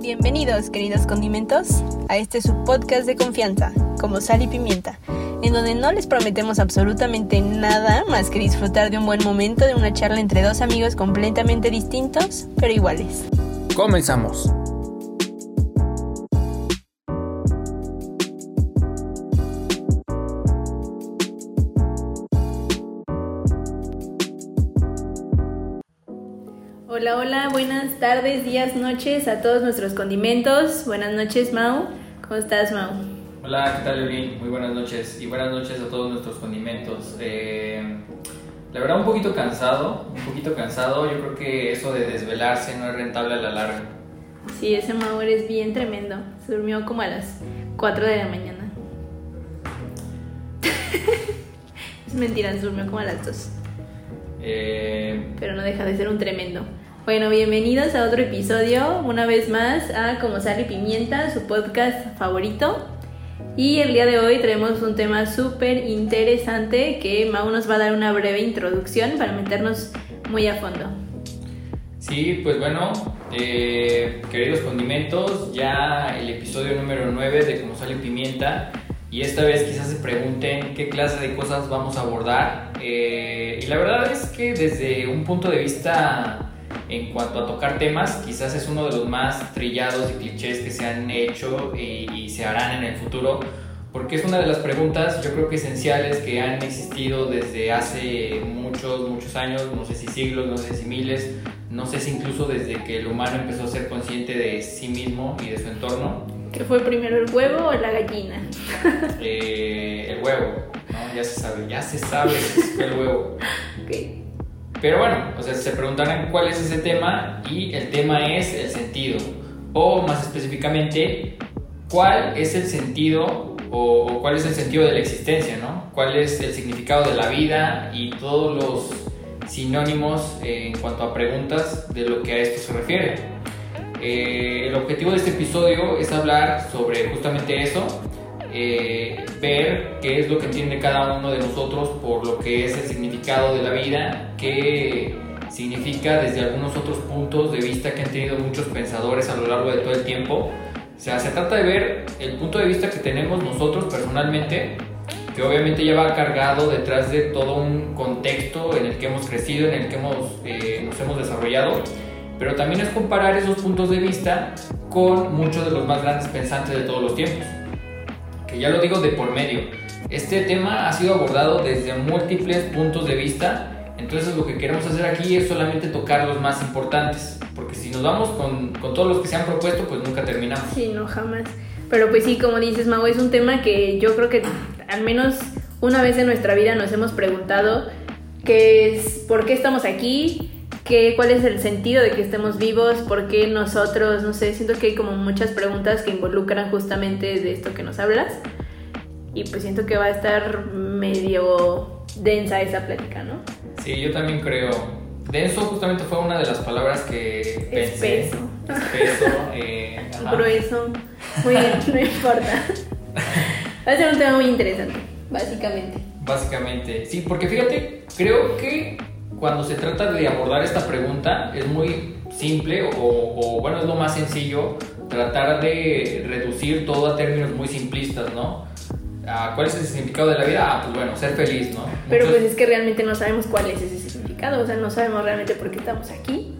Bienvenidos, queridos condimentos, a este subpodcast de confianza, como sal y pimienta, en donde no les prometemos absolutamente nada más que disfrutar de un buen momento de una charla entre dos amigos completamente distintos, pero iguales. Comenzamos. Hola, hola, buenas tardes, días, noches a todos nuestros condimentos. Buenas noches, Mau. ¿Cómo estás, Mau? Hola, ¿qué tal, Evelyn? Muy buenas noches y buenas noches a todos nuestros condimentos. Eh, la verdad, un poquito cansado, un poquito cansado. Yo creo que eso de desvelarse no es rentable a la larga. Sí, ese Mau eres bien tremendo. Se durmió como a las 4 de la mañana. es mentira, se durmió como a las 2. Eh, Pero no deja de ser un tremendo. Bueno, bienvenidos a otro episodio, una vez más a Como Sal y Pimienta, su podcast favorito. Y el día de hoy traemos un tema súper interesante que Mau nos va a dar una breve introducción para meternos muy a fondo. sí, pues bueno, eh, queridos condimentos, ya el episodio número 9 de Como Sale Pimienta. Y esta vez quizás se pregunten qué clase de cosas vamos a abordar. Eh, y la verdad es que desde un punto de vista en cuanto a tocar temas, quizás es uno de los más trillados y clichés que se han hecho y, y se harán en el futuro, porque es una de las preguntas yo creo que esenciales que han existido desde hace muchos, muchos años, no sé si siglos, no sé si miles, no sé si incluso desde que el humano empezó a ser consciente de sí mismo y de su entorno. ¿Qué fue primero el huevo o la gallina? Eh, el huevo, ¿no? Ya se sabe, ya se sabe si fue el huevo. Ok. Pero bueno, o sea, se preguntarán cuál es ese tema y el tema es el sentido. O más específicamente, cuál es el sentido o, cuál es el sentido de la existencia, ¿no? ¿Cuál es el significado de la vida y todos los sinónimos en cuanto a preguntas de lo que a esto se refiere? Eh, el objetivo de este episodio es hablar sobre justamente eso, eh, ver qué es lo que entiende cada uno de nosotros por lo que es el significado de la vida, qué significa desde algunos otros puntos de vista que han tenido muchos pensadores a lo largo de todo el tiempo. O sea, se trata de ver el punto de vista que tenemos nosotros personalmente, que obviamente ya va cargado detrás de todo un contexto en el que hemos crecido, en el que hemos, eh, nos hemos desarrollado, pero también es comparar esos puntos de vista con muchos de los más grandes pensantes de todos los tiempos que ya lo digo de por medio. Este tema ha sido abordado desde múltiples puntos de vista, entonces lo que queremos hacer aquí es solamente tocar los más importantes, porque si nos vamos con, con todos los que se han propuesto, pues nunca terminamos. Sí, no, jamás. Pero pues sí, como dices, Mau, es un tema que yo creo que al menos una vez en nuestra vida nos hemos preguntado que es por qué estamos aquí, qué, cuál es el sentido de que estemos vivos, por qué nosotros, no sé, siento que hay como muchas preguntas que involucran justamente de esto que nos hablas. Y pues siento que va a estar medio densa esa plática, ¿no? Sí, yo también creo. Denso justamente fue una de las palabras que pensé. Espeso. Espeso. eh. Grueso. Muy bien, no importa. Va a ser un tema muy interesante, básicamente. Básicamente, sí, porque fíjate, creo que cuando se trata de abordar esta pregunta es muy simple o, o, bueno, es lo más sencillo tratar de reducir todo a términos muy simplistas, ¿no? ¿Cuál es el significado de la vida? Ah, pues bueno, ser feliz, ¿no? Pero Muchos pues es que realmente no sabemos cuál es ese significado, o sea, no sabemos realmente por qué estamos aquí.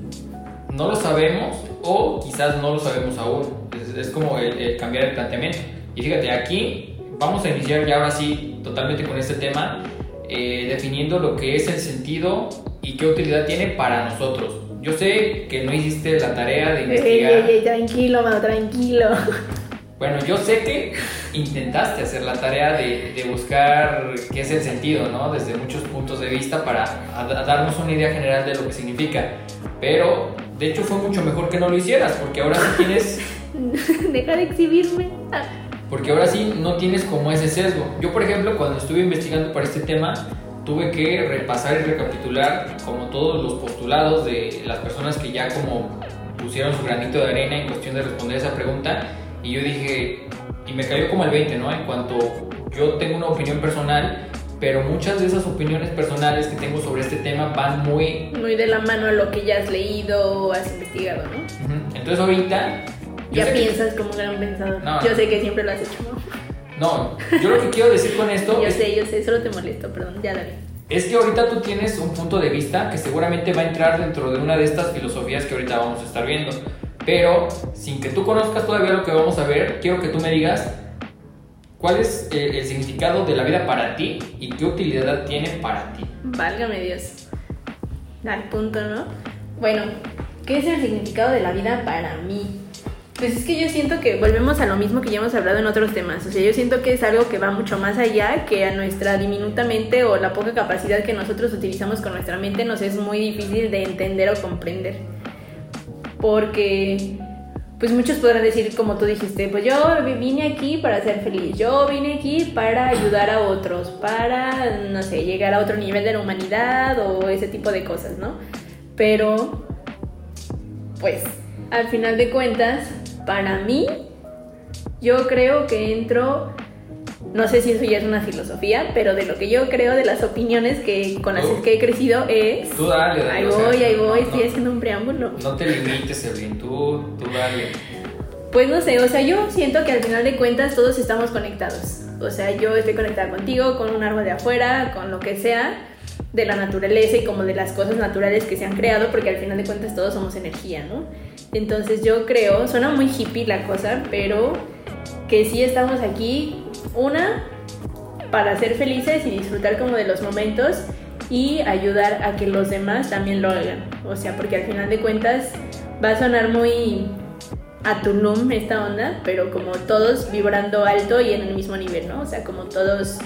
no lo sabemos o quizás no lo sabemos aún. Es, es como el, el cambiar el planteamiento. Y fíjate, aquí vamos a iniciar ya ahora sí totalmente con este tema, eh, definiendo lo que es el sentido y qué utilidad tiene para nosotros. Yo sé que no hiciste la tarea de Ey, investigar. ey, ey, tranquilo, mano, tranquilo. Bueno, yo sé que intentaste hacer la tarea de, de buscar qué es el sentido, ¿no? Desde muchos puntos de vista para a- a darnos una idea general de lo que significa. Pero, de hecho, fue mucho mejor que no lo hicieras, porque ahora sí tienes, Deja de exhibirme. Porque ahora sí no tienes como ese sesgo. Yo, por ejemplo, cuando estuve investigando para este tema, tuve que repasar y recapitular como todos los postulados de las personas que ya como pusieron su granito de arena en cuestión de responder esa pregunta y yo dije, y me cayó como el 20, ¿no? En cuanto yo tengo una opinión personal, pero muchas de esas opiniones personales que tengo sobre este tema van muy Muy de la mano a lo que ya has leído o has investigado, ¿no? Entonces ahorita ya sé que- piensas como un gran pensador. No, yo sé que siempre lo has hecho. ¿no? No, yo lo que quiero decir con esto Yo es, sé, yo sé, solo te molesto, perdón, ya dale. es que ahorita tú tienes un punto de vista que seguramente va a entrar dentro de una de estas filosofías que ahorita vamos a estar viendo. Pero sin que tú conozcas todavía lo que vamos a ver, quiero que tú me digas cuál es el, el significado de la vida para ti y qué utilidad tiene para ti. Válgame Dios. Al punto, ¿no? Bueno, ¿qué es el significado de la vida para mí? Pues es que yo siento que volvemos a lo mismo que ya hemos hablado en otros temas. O sea, yo siento que es algo que va mucho más allá que a nuestra diminuta mente o la poca capacidad que nosotros utilizamos con nuestra mente nos es muy difícil de entender o comprender. Porque, pues muchos podrán decir, como tú dijiste, pues yo vine aquí para ser feliz, yo vine aquí para ayudar a otros, para, no sé, llegar a otro nivel de la humanidad o ese tipo de cosas, ¿no? Pero, pues, al final de cuentas, para mí, yo creo que entro, no sé si eso ya es una filosofía, pero de lo que yo creo, de las opiniones que, con las que he crecido es... Tú dale, dale. Ahí o sea, voy, ahí voy, no- estoy no- haciendo un preámbulo. No te limites, Evelyn, tú, tú dale. Pues no sé, o sea, yo siento que al final de cuentas todos estamos conectados. O sea, yo estoy conectada contigo, con un árbol de afuera, con lo que sea, de la naturaleza y como de las cosas naturales que se han creado, porque al final de cuentas todos somos energía, ¿no? Entonces yo creo, suena muy hippie la cosa, pero que sí estamos aquí, una, para ser felices y disfrutar como de los momentos y ayudar a que los demás también lo hagan. O sea, porque al final de cuentas va a sonar muy a Tulum esta onda, pero como todos vibrando alto y en el mismo nivel, ¿no? O sea, como todos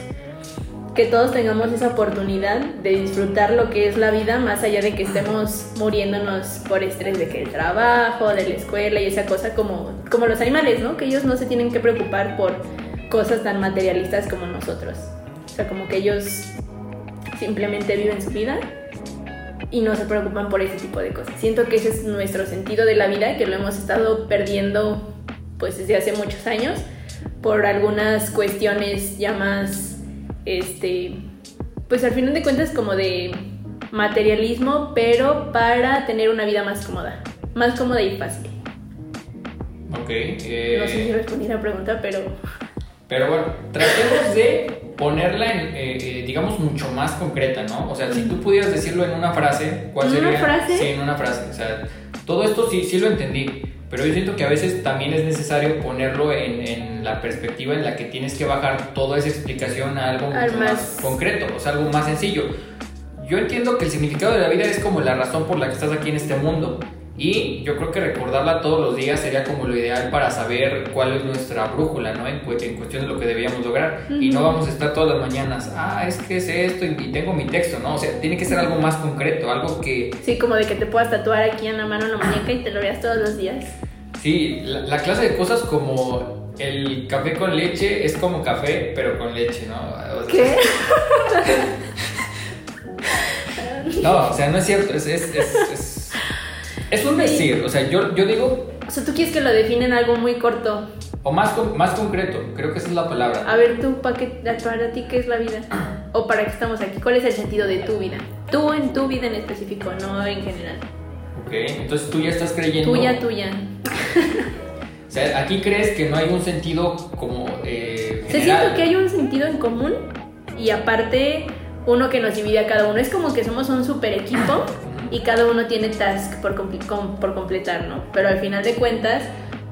que todos tengamos esa oportunidad de disfrutar lo que es la vida más allá de que estemos muriéndonos por estrés de que el trabajo, de la escuela y esa cosa como como los animales, ¿no? Que ellos no se tienen que preocupar por cosas tan materialistas como nosotros. O sea, como que ellos simplemente viven su vida y no se preocupan por ese tipo de cosas. Siento que ese es nuestro sentido de la vida, que lo hemos estado perdiendo pues desde hace muchos años por algunas cuestiones ya más, este, pues al final de cuentas como de materialismo, pero para tener una vida más cómoda, más cómoda y fácil. Ok. eh, No sé si respondí la pregunta, pero Pero bueno, tratemos de ponerla en, eh, eh, digamos, mucho más concreta, ¿no? O sea, si tú pudieras decirlo en una frase, ¿cuál ¿En una sería? frase? Sí, en una frase. O sea, todo esto sí, sí lo entendí, pero yo siento que a veces también es necesario ponerlo en, en la perspectiva en la que tienes que bajar toda esa explicación a algo Al mucho más, más- concreto, o sea, algo más sencillo. Yo entiendo que el significado de la vida es como la razón por la que estás aquí en este mundo. Y yo creo que recordarla todos los días sería como lo ideal para saber cuál es nuestra brújula, ¿no? En, cu- en cuestión de lo que debíamos lograr. Y no vamos a estar todas las mañanas, ah, es que es esto y, tengo mi texto, ¿no? O sea, tiene que ser algo más concreto, algo que, sí, como de que te puedas tatuar aquí en la mano en la muñeca y te lo veas todos los días. sí, la, la clase de cosas como el café con leche es como café, pero con leche, ¿no? O sea, ¿Qué? No, o sea, no es cierto, es, es, es, es, es un decir, o sea, yo, yo digo, O sea, tú quieres que lo definen algo muy corto. o más, más concreto, creo que esa es la palabra. A ver, tú, ¿para, qué, para ti, ¿qué es la vida? ¿O para qué estamos aquí? ¿Cuál es el sentido de tu vida? Tú en tu vida en específico, no en general. Ok, entonces tú ya estás creyendo. Tuya, tuya. O sea, aquí crees que no hay un sentido como eh, Se siento que hay un sentido en común y aparte uno que nos divide a cada uno. Es como que somos un super equipo y cada uno tiene task por, com- por completar, ¿no? Pero al final de cuentas,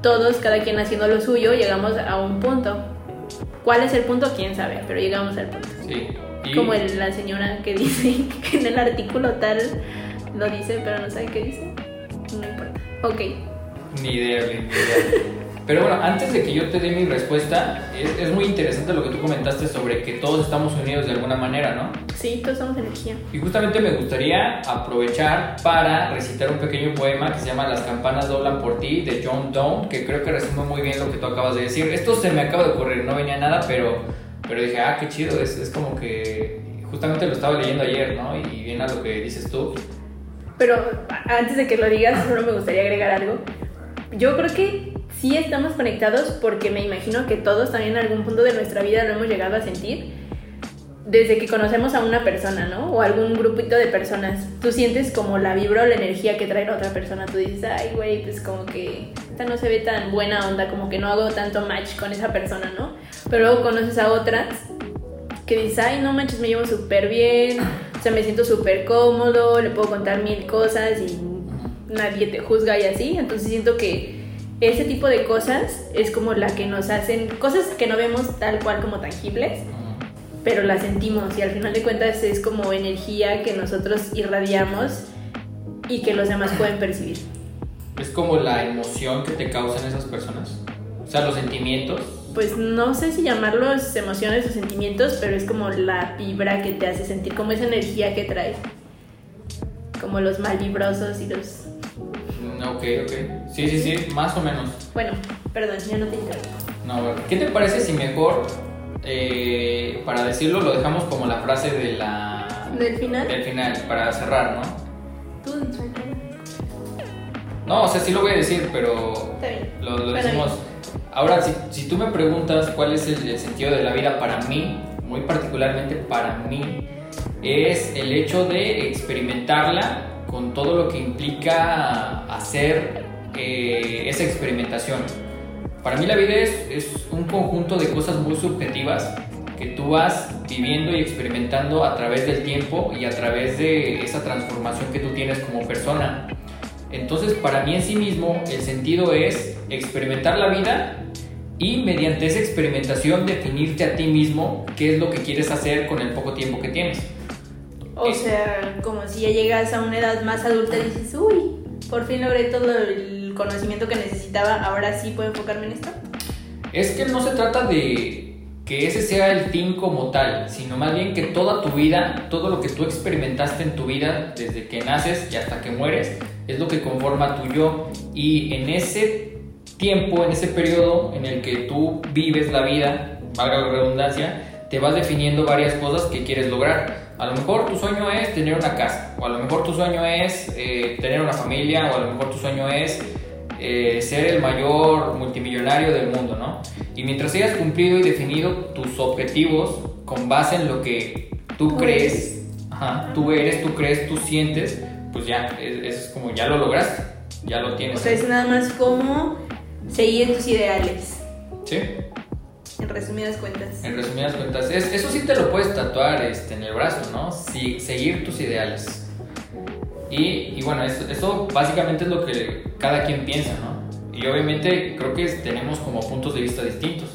todos, cada quien haciendo lo suyo, llegamos a un punto. ¿Cuál es el punto? ¿Quién sabe? Pero llegamos al punto. Sí. Y- Como el- la señora que dice que en el artículo tal lo dice, pero no sabe qué dice. No importa. Ok. Ni idea, ni idea. Pero bueno, antes de que yo te dé mi respuesta, es, es muy interesante lo que tú comentaste sobre que todos estamos unidos de alguna manera, ¿no? Sí, todos somos energía. Y justamente me gustaría aprovechar para recitar un pequeño poema que se llama Las campanas doblan por ti de John Donne, que creo que resume muy bien lo que tú acabas de decir. Esto se me acaba de ocurrir, no venía nada, pero, pero dije, ah, qué chido, es, es como que justamente lo estaba leyendo ayer, ¿no? Y viene a lo que dices tú. Pero antes de que lo digas, solo me gustaría agregar algo. Yo creo que sí estamos conectados porque me imagino que todos también en algún punto de nuestra vida lo hemos llegado a sentir. desde que conocemos a una persona, ¿no? O algún grupito de personas, tú sientes como la vibra o la energía que trae la otra persona. Tú dices, ay, güey, pues como que esta no se ve tan buena onda, como que no hago tanto match con esa persona, ¿no? Pero luego conoces a otras que dices, ay, no manches, me llevo súper bien, o sea, me siento súper cómodo, le puedo contar mil cosas y nadie te juzga y así. Entonces siento que ese tipo de cosas es como la que nos hacen, cosas que no vemos tal cual como tangibles pero la sentimos y al final de cuentas es como energía que nosotros irradiamos y que los demás pueden percibir. Es como la emoción que te causan esas personas, o sea, los sentimientos. Pues no sé si llamarlos emociones o sentimientos, pero es como la vibra que te hace sentir, como esa energía que traes. Como los malvibrosos y los... Ok, ok. Sí, sí, sí, más o menos. Bueno, perdón, ya no te interrumpo. No, ¿qué te parece si mejor eh, para decirlo, lo dejamos como la frase de la... ¿Del final? Del final, para cerrar, ¿no? Tú, No, o sea, sí lo voy a decir, pero lo, lo decimos... Ahora, si, si, tú me preguntas cuál es el, sentido de la vida para mí, muy particularmente para mí, es el hecho de experimentarla con todo lo que implica hacer eh, esa experimentación para mí la vida es, es un conjunto de cosas muy subjetivas que tú vas viviendo y experimentando a través del tiempo y a través de esa transformación que tú tienes como persona. Entonces, para mí en sí mismo, el sentido es experimentar la vida y mediante esa experimentación definirte a ti mismo qué es lo que quieres hacer con el poco tiempo que tienes. O sea, como si ya llegas a una edad más adulta y dices, uy, por fin logré todo el conocimiento que necesitaba, ahora sí puedo enfocarme en esto? Es que no se trata de que ese sea el fin como tal, sino más bien que toda tu vida, todo lo que tú experimentaste en tu vida, desde que naces y hasta que mueres, es lo que conforma tu yo. Y en ese tiempo, en ese periodo en el que tú vives la vida, valga la redundancia, te vas definiendo varias cosas que quieres lograr. A lo mejor tu sueño es tener una casa, o a lo mejor tu sueño es eh, tener una familia, o a lo mejor tu sueño es eh, ser el mayor multimillonario del mundo, ¿no? Y mientras hayas cumplido y definido tus objetivos con base en lo que tú crees, tú eres, tú crees, tú sientes, pues ya, es, como ya lo lograste, ya lo tienes. O sea, es nada más como seguir tus ideales. Sí. En resumidas cuentas. En resumidas cuentas. eso sí te lo puedes tatuar este, en el brazo, ¿no? Sí, seguir tus ideales. Y, bueno, eso, básicamente es lo que cada quien piensa, ¿no? Y obviamente creo que tenemos como puntos de vista distintos.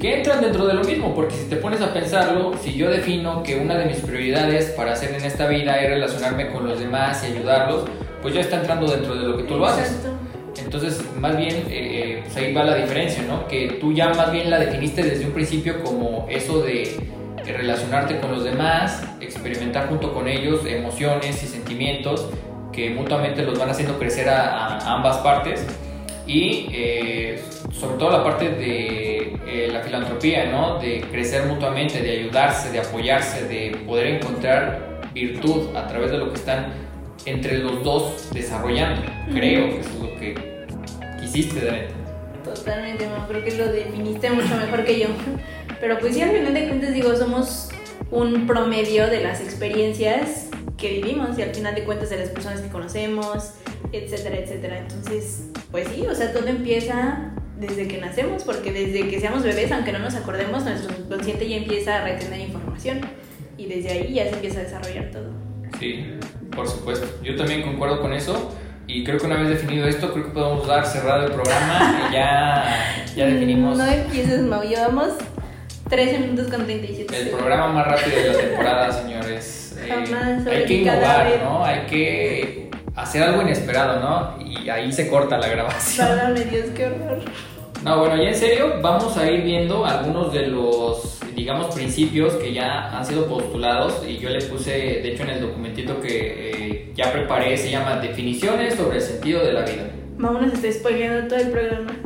Que entran dentro de lo mismo, porque si te pones a pensarlo, si yo defino que una de mis prioridades para hacer en esta vida es relacionarme con los demás y ayudarlos, pues ya está entrando dentro de lo que tú lo haces. Entonces, más bien, eh, eh, pues ahí va la diferencia, ¿no? Que tú ya más bien la definiste desde un principio como eso de relacionarte con los demás, experimentar junto con ellos emociones y sentimientos que mutuamente los van haciendo crecer a, ambas partes y eh, sobre todo la parte de eh, la filantropía, ¿no? de crecer mutuamente, de ayudarse, de apoyarse, de poder encontrar virtud a través de lo que están entre los dos desarrollando. Creo que eso es lo que quisiste, de Totalmente, creo que lo definiste mucho mejor que yo. Pero pues sí, al final de cuentas digo, somos un promedio de las experiencias que vivimos y al final de cuentas de las personas que conocemos, etcétera, etcétera. Entonces, pues sí, o sea, todo empieza desde que nacemos, porque desde que seamos bebés, aunque no nos acordemos, nuestro subconsciente ya empieza a retener información y desde ahí ya se empieza a desarrollar todo. Sí, por supuesto. Yo también concuerdo con eso. Y creo que una vez definido esto, creo que podemos dar cerrado el programa y ya, ya definimos. No empieces, Mau, llevamos 13 minutos con 37 El programa más rápido de la temporada, señores. Eh, hay que innovar, ¿no? Hay que hacer algo inesperado, ¿no? Y ahí se corta la grabación. Válgame Dios, qué horror. No, bueno, ya en serio, vamos a ir viendo algunos de los, digamos, principios que ya han sido postulados y yo le puse, de hecho, en el documentito que eh, ya preparé, se llama Definiciones sobre el sentido de la vida. Vámonos, estoy spoileando todo el programa.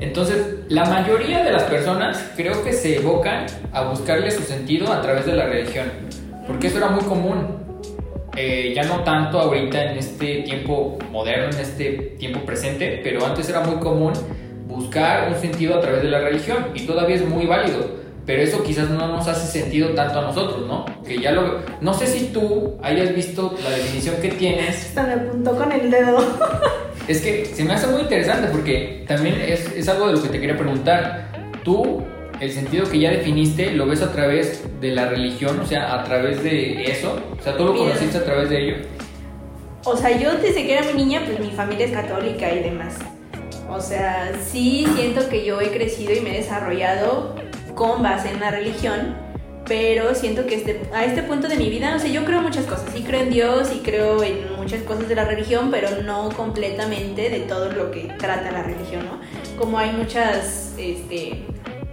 Entonces, la mayoría de las personas creo que se evocan a buscarle su sentido a través de la religión, porque eso era muy común. Eh, ya no tanto ahorita en este tiempo moderno, en este tiempo presente, pero antes era muy común buscar un sentido a través de la religión y todavía es muy válido. pero eso quizás no nos hace sentido tanto a nosotros, ¿no? Que ya lo... No sé si tú hayas visto la definición que tienes. Hasta me apuntó con el dedo. Es que se me hace muy interesante porque también es, es algo de lo que te quería preguntar. Tú, el sentido que ya definiste, lo ves a través de la religión, o sea, a través de eso. O sea, tú lo conociste a través de ello. O sea, yo desde que era muy niña, pues mi familia es católica y demás. O sea, sí siento que yo he crecido y me he desarrollado con base en la religión, pero siento que este, a este punto de mi vida, o sea, yo creo muchas cosas. Sí creo en Dios y creo en muchas cosas de la religión, pero no completamente de todo lo que trata la religión, ¿no? Como hay muchas, este,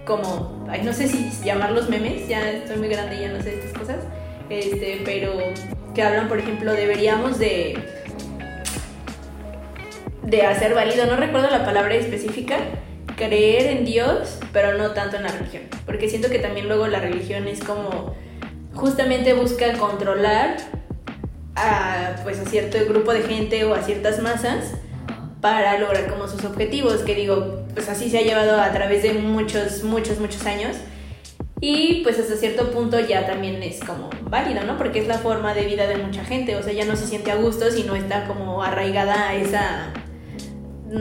como, no sé si llamarlos memes, ya estoy muy grande y ya no sé estas cosas, este, pero que hablan, por ejemplo, deberíamos de de hacer válido, no recuerdo la palabra específica, creer en Dios, pero no tanto en la religión, porque siento que también luego la religión es como justamente busca controlar a pues a cierto grupo de gente o a ciertas masas para lograr como sus objetivos, que digo, pues así se ha llevado a través de muchos, muchos, muchos años. Y pues hasta cierto punto ya también es como válido, ¿no? Porque es la forma de vida de mucha gente, o sea, ya no se siente a gusto si no está como arraigada a esa...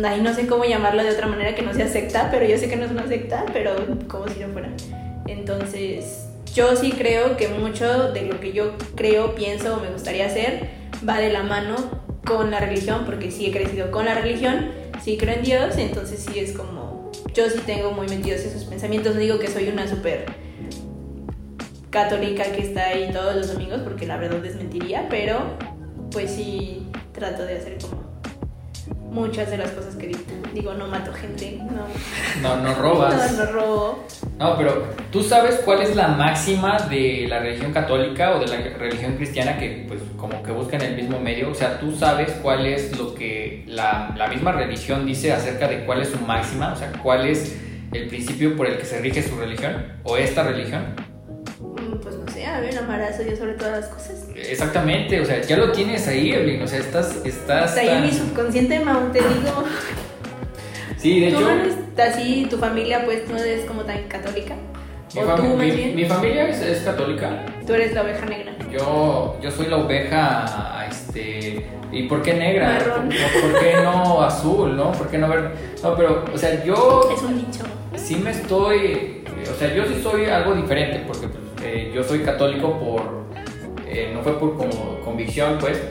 Ay, no sé cómo llamarlo de otra manera que no sea secta, pero yo sé que no es una secta, pero como si no fuera. Entonces, yo sí creo que mucho de lo que yo creo, pienso o me gustaría hacer va de la mano con la religión, porque sí he crecido con la religión, sí creo en Dios, entonces sí es como, yo sí tengo muy metidos esos pensamientos, no digo que soy una súper católica que está ahí todos los domingos, porque la verdad desmentiría, pero pues sí trato de hacer como muchas de las cosas que digo. Digo, no mato gente, no, No, no robas. no, no robo. No, pero tú sabes cuál es la máxima de la religión católica o de la religión cristiana que pues como que buscan el mismo medio. O sea, tú sabes cuál es lo que la, la misma religión dice acerca de cuál es su máxima, o sea, cuál es el principio por el que se rige su religión o esta religión. A a Dios sobre todas las cosas. Exactamente, o sea, ya lo tienes ahí, Evelyn, o sea, estás... estás Está ahí tan- mi subconsciente, Mau, te digo. Sí, de ¿Tú hecho... no así, tu familia pues no es como tan católica? Mi, ¿O fam- tú mi- mi familia es, es católica. Tú eres la oveja negra. Yo, yo soy la oveja, este... ¿Y por qué negra? Marrón. ¿Por, por qué no azul, no? ¿Por qué no verde? No, pero, o sea, yo Es un dicho. sí me estoy... O sea, yo sí soy algo diferente porque pues, eh, yo soy católico por... eh, no fue por como convicción, pues.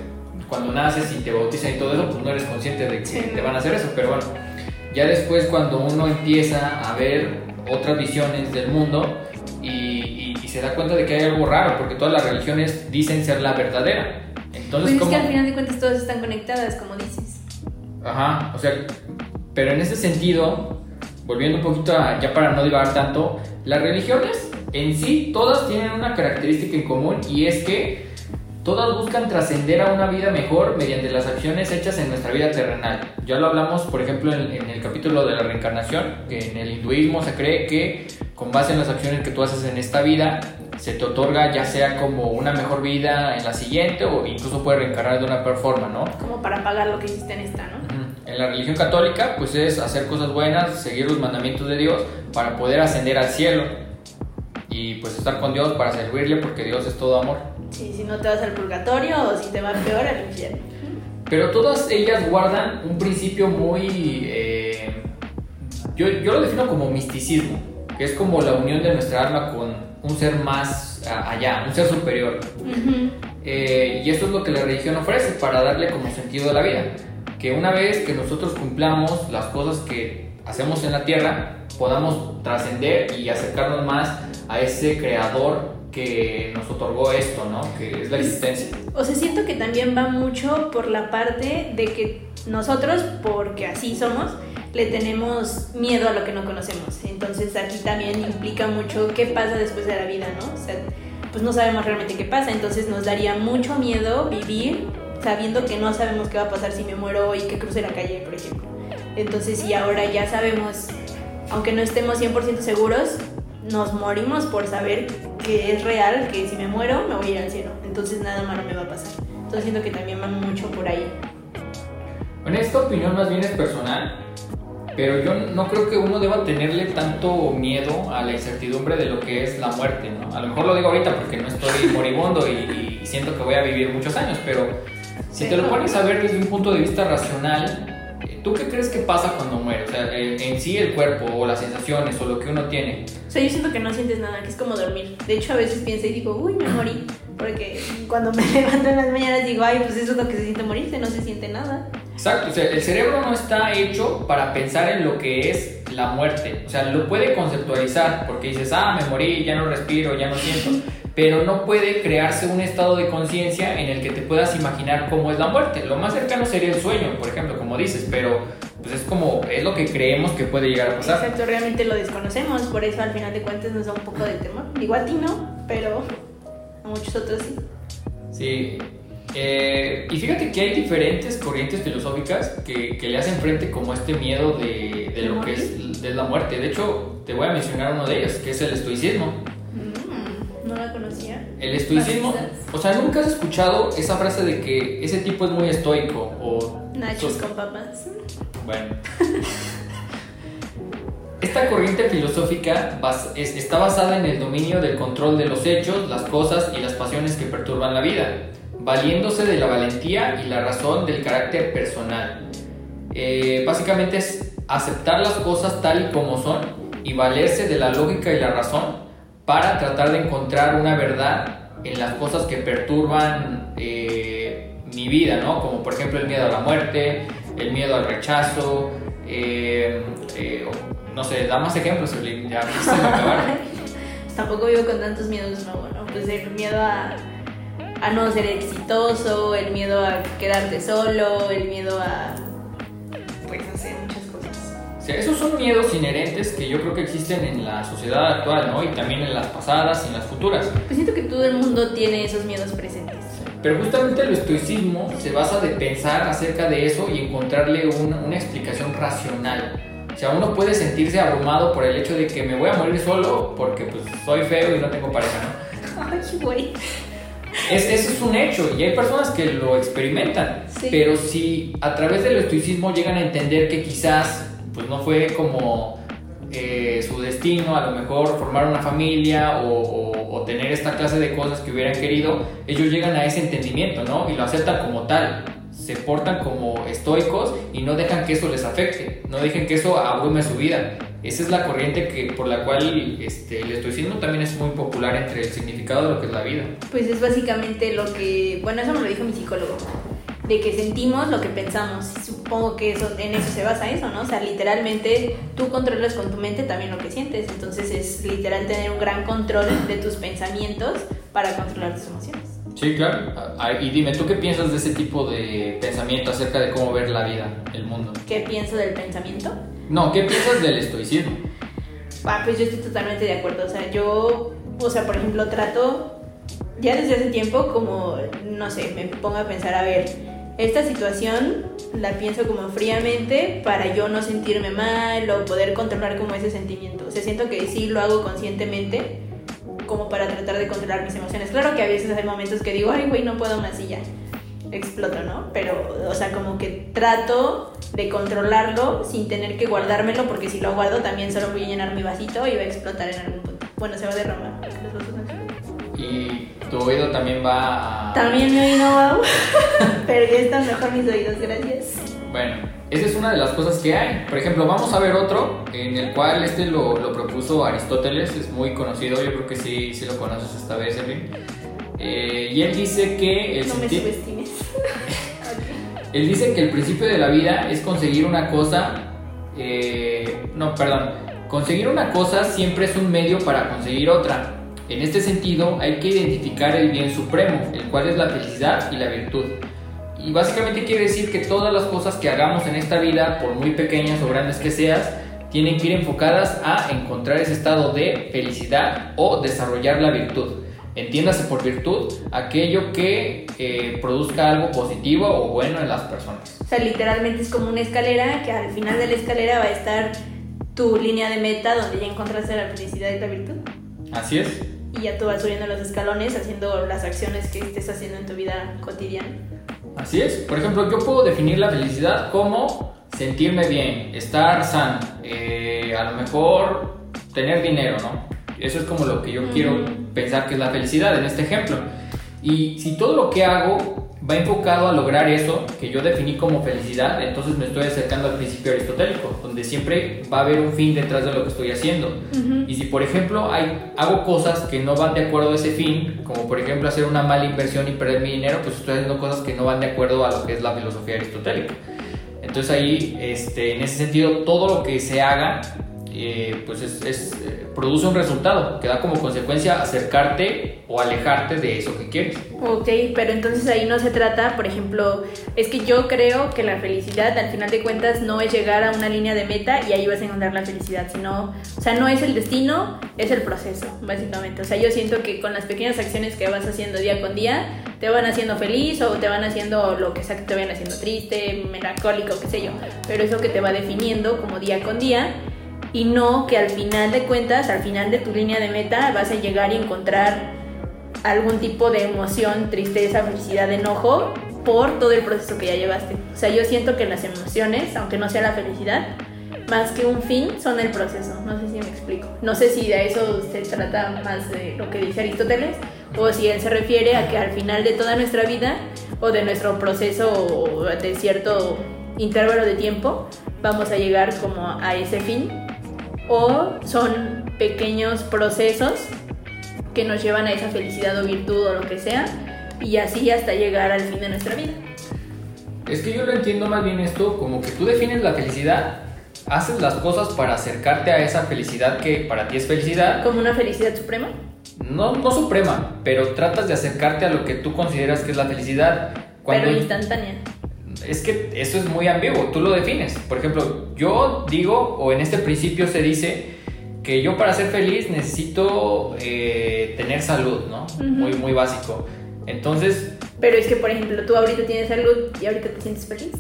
Cuando naces y te bautizan y todo eso, pues no eres consciente de que Sí. te van a hacer eso. Pero bueno, ya después cuando uno empieza a ver otras visiones del mundo y, y- y se da cuenta de que hay algo raro, porque todas las religiones dicen ser la verdadera. Entonces, Pues es que al final de cuentas todas están conectadas, como dices. Ajá, o sea, pero en ese sentido, volviendo un poquito a, ya para no divagar tanto, las religiones en sí todas tienen una característica en común y es que todas buscan trascender a una vida mejor mediante las acciones hechas en nuestra vida terrenal. Ya lo hablamos, por ejemplo, en, en el capítulo de la reencarnación, que en el hinduismo se cree que con base en las acciones que tú haces en esta vida, se te otorga ya sea como una mejor vida en la siguiente o incluso puedes reencarnar de una peor forma, ¿no? Como para pagar lo que hiciste en esta, ¿no? En la religión católica, pues es hacer cosas buenas, seguir los mandamientos de Dios para poder ascender al cielo y pues estar con Dios para servirle porque Dios es todo amor. Sí, si no te vas al purgatorio o si te va peor al infierno. Pero todas ellas guardan un principio muy... eh, yo, yo lo defino como misticismo, que es como la unión de nuestra alma con un ser más a- allá, un ser superior. Ujú. Eh, y esto es lo que la religión ofrece para darle como sentido a la vida. Que una vez que nosotros cumplamos las cosas que hacemos en la tierra, podamos trascender y acercarnos más a ese creador que nos otorgó esto, ¿no? Que es la existencia. O sea, siento que también va mucho por la parte de que nosotros, porque así somos, le tenemos miedo a lo que no conocemos. Entonces aquí también implica mucho qué pasa después de la vida, ¿no? O sea, pues no sabemos realmente qué pasa. Entonces nos daría mucho miedo vivir sabiendo que no sabemos qué va a pasar si me muero y que cruce la calle, por ejemplo. Entonces si ahora ya sabemos, aunque no estemos 100% seguros, nos morimos por saber que es real, que si me muero me voy a ir al cielo. Entonces nada malo me va a pasar. Entonces siento que también va mucho por ahí. Bueno, esta opinión más bien es personal. Pero yo no creo que uno deba tenerle tanto miedo a la incertidumbre de lo que es la muerte, ¿no? A lo mejor lo digo ahorita porque no estoy moribundo y, y siento que voy a vivir muchos años, pero si te lo pones a ver desde un punto de vista racional, ¿Tú qué crees que pasa cuando mueres? O sea, en sí el cuerpo o las sensaciones o lo que uno tiene. O sea, yo siento que no sientes nada, que es como dormir. De hecho, a veces pienso y digo, uy, me morí. Porque cuando me levanto en las mañanas digo, ay, pues eso es lo que se siente morirse, no se siente nada. Exacto, o sea, el cerebro no está hecho para pensar en lo que es la muerte. O sea, lo puede conceptualizar porque dices, ah, me morí, ya no respiro, ya no siento pero no puede crearse un estado de conciencia en el que te puedas imaginar cómo es la muerte. Lo más cercano sería el sueño, por ejemplo, como dices, pero pues es como, es lo que creemos que puede llegar a pasar. Exacto, realmente lo desconocemos, por eso al final de cuentas nos da un poco de temor. Igual a ti no, pero a muchos otros sí. Sí. Eh, y fíjate que hay diferentes corrientes filosóficas que, que le hacen frente como este miedo de, de lo que es de la muerte. De hecho, te voy a mencionar uno de ellos, que es el estoicismo. No la conocía. El estoicismo, o sea, ¿nunca has escuchado esa frase de que ese tipo es muy estoico? O Nachos con papas. Bueno. Esta corriente filosófica está basada en el dominio del control de los hechos, las cosas y las pasiones que perturban la vida, valiéndose de la valentía y la razón del carácter personal. Eh, básicamente es aceptar las cosas tal y como son y valerse de la lógica y la razón para tratar de encontrar una verdad en las cosas que perturban eh, mi vida, ¿no? Como por ejemplo el miedo a la muerte, el miedo al rechazo, eh, eh, no sé, da más ejemplos, ya se me. Tampoco vivo con tantos miedos, no, Pues el miedo a no ser exitoso, el miedo a quedarte solo, el miedo a, esos son miedos inherentes que yo creo que existen en la sociedad actual, ¿no? Y también en las pasadas y en las futuras. Pues siento que todo el mundo tiene esos miedos presentes. Pero justamente el estoicismo se basa de pensar acerca de eso y encontrarle una, una explicación racional. O sea, uno puede sentirse abrumado por el hecho de que me voy a morir solo porque pues soy feo y no tengo pareja, ¿no? Ay, güey. Es, eso es un hecho y hay personas que lo experimentan. Pero si a través del estoicismo llegan a entender que quizás pues no fue como eh, su destino, a lo mejor formar una familia o, tener esta clase de cosas que hubieran querido, ellos llegan a ese entendimiento, ¿no? Y lo aceptan como tal, se portan como estoicos y no dejan que eso les afecte, no dejen que eso abrume su vida. Esa es la corriente que, por la cual este, el estoicismo también es muy popular entre el significado de lo que es la vida. Pues es básicamente lo que, bueno, eso me lo dijo mi psicólogo de que sentimos lo que pensamos. Supongo que eso, en eso se basa eso, ¿no? O sea, literalmente tú controlas con tu mente también lo que sientes. Entonces es literal tener un gran control de tus pensamientos para controlar tus emociones. Sí, claro. Y dime, ¿tú qué piensas de ese tipo de pensamiento acerca de cómo ver la vida, el mundo? ¿Qué pienso del pensamiento? No, ¿qué piensas del estoicismo? Ah, pues yo estoy totalmente de acuerdo. O sea, yo, o sea, por ejemplo, trato ya desde hace tiempo como, no sé, me pongo a pensar, a ver, esta situación la pienso como fríamente para yo no sentirme mal o poder controlar como ese sentimiento. O sea, siento que sí lo hago conscientemente como para tratar de controlar mis emociones. Claro que a veces hay momentos que digo, ay, güey, no puedo más y ya exploto, ¿no? Pero, o sea, como que trato de controlarlo sin tener que guardármelo porque si lo guardo también solo voy a llenar mi vasito y va a explotar en algún punto. Bueno, se va a derramar. Y tu oído también va a... También mi oído va Pero ya están mejor mis oídos, gracias. Bueno, esa es una de las cosas que hay. Por ejemplo, vamos a ver otro en el cual este lo, lo propuso Aristóteles, es muy conocido, yo creo que sí, sí lo conoces esta vez, Erwin. Eh, y él dice que... El no me subestimes. él dice que el principio de la vida es conseguir una cosa... Eh, no, perdón. Conseguir una cosa siempre es un medio para conseguir otra. En este sentido, hay que identificar el bien supremo, el cual es la felicidad y la virtud. Y básicamente quiere decir que todas las cosas que hagamos en esta vida, por muy pequeñas o grandes que seas, tienen que ir enfocadas a encontrar ese estado de felicidad o desarrollar la virtud. Entiéndase por virtud aquello que eh, produzca algo positivo o bueno en las personas. O sea, literalmente es como una escalera que al final de la escalera va a estar tu línea de meta donde ya encontraste la felicidad y la virtud. Así es y ya tú vas subiendo los escalones haciendo las acciones que estés haciendo en tu vida cotidiana. Así es. Por ejemplo, yo puedo definir la felicidad como sentirme bien, estar sano, eh, a lo mejor tener dinero, ¿no? Eso es como lo que yo quiero pensar que es la felicidad en este ejemplo. Y si todo lo que hago va enfocado a lograr eso que yo definí como felicidad, entonces me estoy acercando al principio aristotélico, donde siempre va a haber un fin detrás de lo que estoy haciendo. Y si por ejemplo hay, hago cosas que no van de acuerdo a ese fin, como por ejemplo hacer una mala inversión y perder mi dinero, pues estoy haciendo cosas que no van de acuerdo a lo que es la filosofía aristotélica. Entonces ahí, este, en ese sentido, todo lo que se haga eh, pues es, eh, produce un resultado que da como consecuencia acercarte o alejarte de eso que quieres. Ok, pero entonces ahí no se trata, por ejemplo, es que yo creo que la felicidad al final de cuentas no es llegar a una línea de meta y ahí vas a encontrar la felicidad, sino, o sea, no es el destino, es el proceso, básicamente. O sea, yo siento que con las pequeñas acciones que vas haciendo día con día, te van haciendo feliz o te van haciendo lo que sea que te vayan haciendo triste, melancólico, qué sé yo, pero eso que te va definiendo como día con día y no que al final de cuentas, al final de tu línea de meta, vas a llegar y encontrar algún tipo de emoción, tristeza, felicidad, enojo por todo el proceso que ya llevaste. O sea, yo siento que las emociones, aunque no sea la felicidad, más que un fin, son el proceso. No sé si me explico. No sé si de eso se trata más de lo que dice Aristóteles o si él se refiere a que al final de toda nuestra vida o de nuestro proceso de cierto intervalo de tiempo vamos a llegar como a ese fin o son pequeños procesos que nos llevan a esa felicidad o virtud o lo que sea y así hasta llegar al fin de nuestra vida. Es que yo lo entiendo más bien esto como que tú defines la felicidad, haces las cosas para acercarte a esa felicidad que para ti es felicidad. ¿Como una felicidad suprema? No, no suprema, pero tratas de acercarte a lo que tú consideras que es la felicidad. pero instantánea es que eso es muy ambiguo, tú lo defines. Por ejemplo, yo digo, o en este principio se dice, que yo para ser feliz necesito eh, tener salud, ¿no? Muy, muy básico. Entonces... Pero es que, por ejemplo, tú ahorita tienes salud y ahorita te sientes feliz.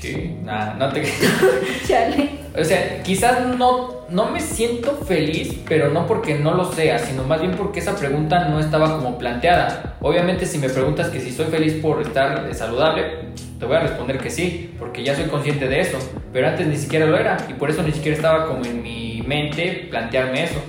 Sí, nada, no te... Chale. O sea, quizás no, no me siento feliz, pero no porque no lo sea, sino más bien porque esa pregunta no estaba como planteada. Obviamente si me preguntas que si soy feliz por estar saludable, te voy a responder que sí, porque ya soy consciente de eso, pero antes ni siquiera lo era y por eso ni siquiera estaba como en mi mente plantearme eso.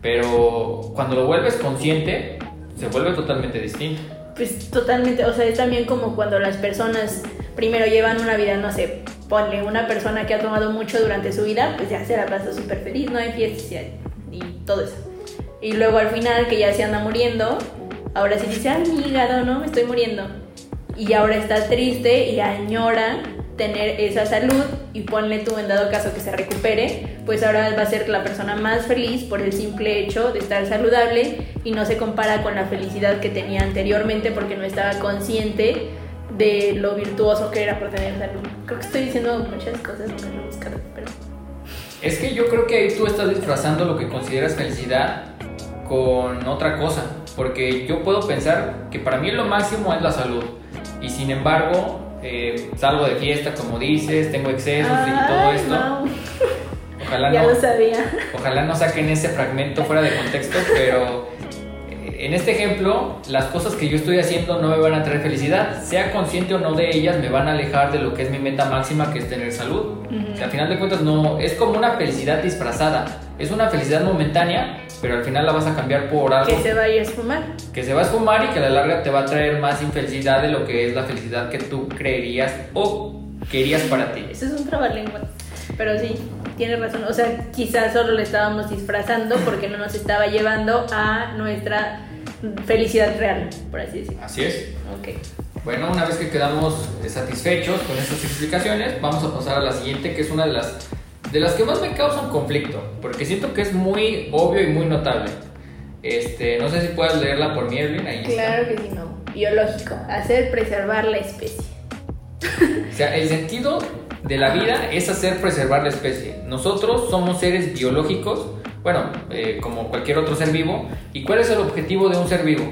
Pero cuando lo vuelves consciente, se vuelve totalmente distinto. Pues totalmente, o sea, es también como cuando las personas primero llevan una vida, no sé, ponle una persona que ha tomado mucho durante su vida, pues ya se la pasa súper feliz, no hay fiestas y, todo eso. Y luego al final, que ya se anda muriendo, ahora sí dice, ay, mi hígado, no, me estoy muriendo. Y ahora está triste y añora tener esa salud y ponle tú en dado caso que se recupere, pues ahora va a ser la persona más feliz por el simple hecho de estar saludable y no se compara con la felicidad que tenía anteriormente porque no estaba consciente de lo virtuoso que era por tener salud. Creo que estoy diciendo muchas cosas, no me buscar, pero... Es que yo creo que ahí tú estás disfrazando lo que consideras felicidad con otra cosa, porque yo puedo pensar que para mí lo máximo es la salud, y sin embargo eh, salgo de fiesta, como dices, tengo excesos y todo esto. Ojalá ya lo sabía. Ojalá no saquen ese fragmento fuera de contexto, pero en este ejemplo, las cosas que yo estoy haciendo no me van a traer felicidad. Sea consciente o no de ellas, me van a alejar de lo que es mi meta máxima, que es tener salud. al final de cuentas, no, es como una felicidad disfrazada. Es una felicidad momentánea, pero al final la vas a cambiar por algo. Que se va a ir a esfumar. Que se va a esfumar y que a la larga te va a traer más infelicidad de lo que es la felicidad que tú creerías o querías para ti. Eso es un trabalenguas. Pero sí, tienes razón. O sea, quizás solo le estábamos disfrazando porque no nos estaba llevando a nuestra felicidad real, por así decirlo. Así es. Ok. Bueno, una vez que quedamos satisfechos con estas explicaciones, vamos a pasar a la siguiente, que es una de las, de las que más me causan conflicto, porque siento que es muy obvio y muy notable. Este, no sé si puedes leerla por mí, Erwin. Ahí claro que sí, no. Biológico, hacer preservar la especie. o sea, el sentido de la vida es hacer preservar la especie. Nosotros somos seres biológicos bueno, eh, como cualquier otro ser vivo. ¿Y cuál es el objetivo de un ser vivo?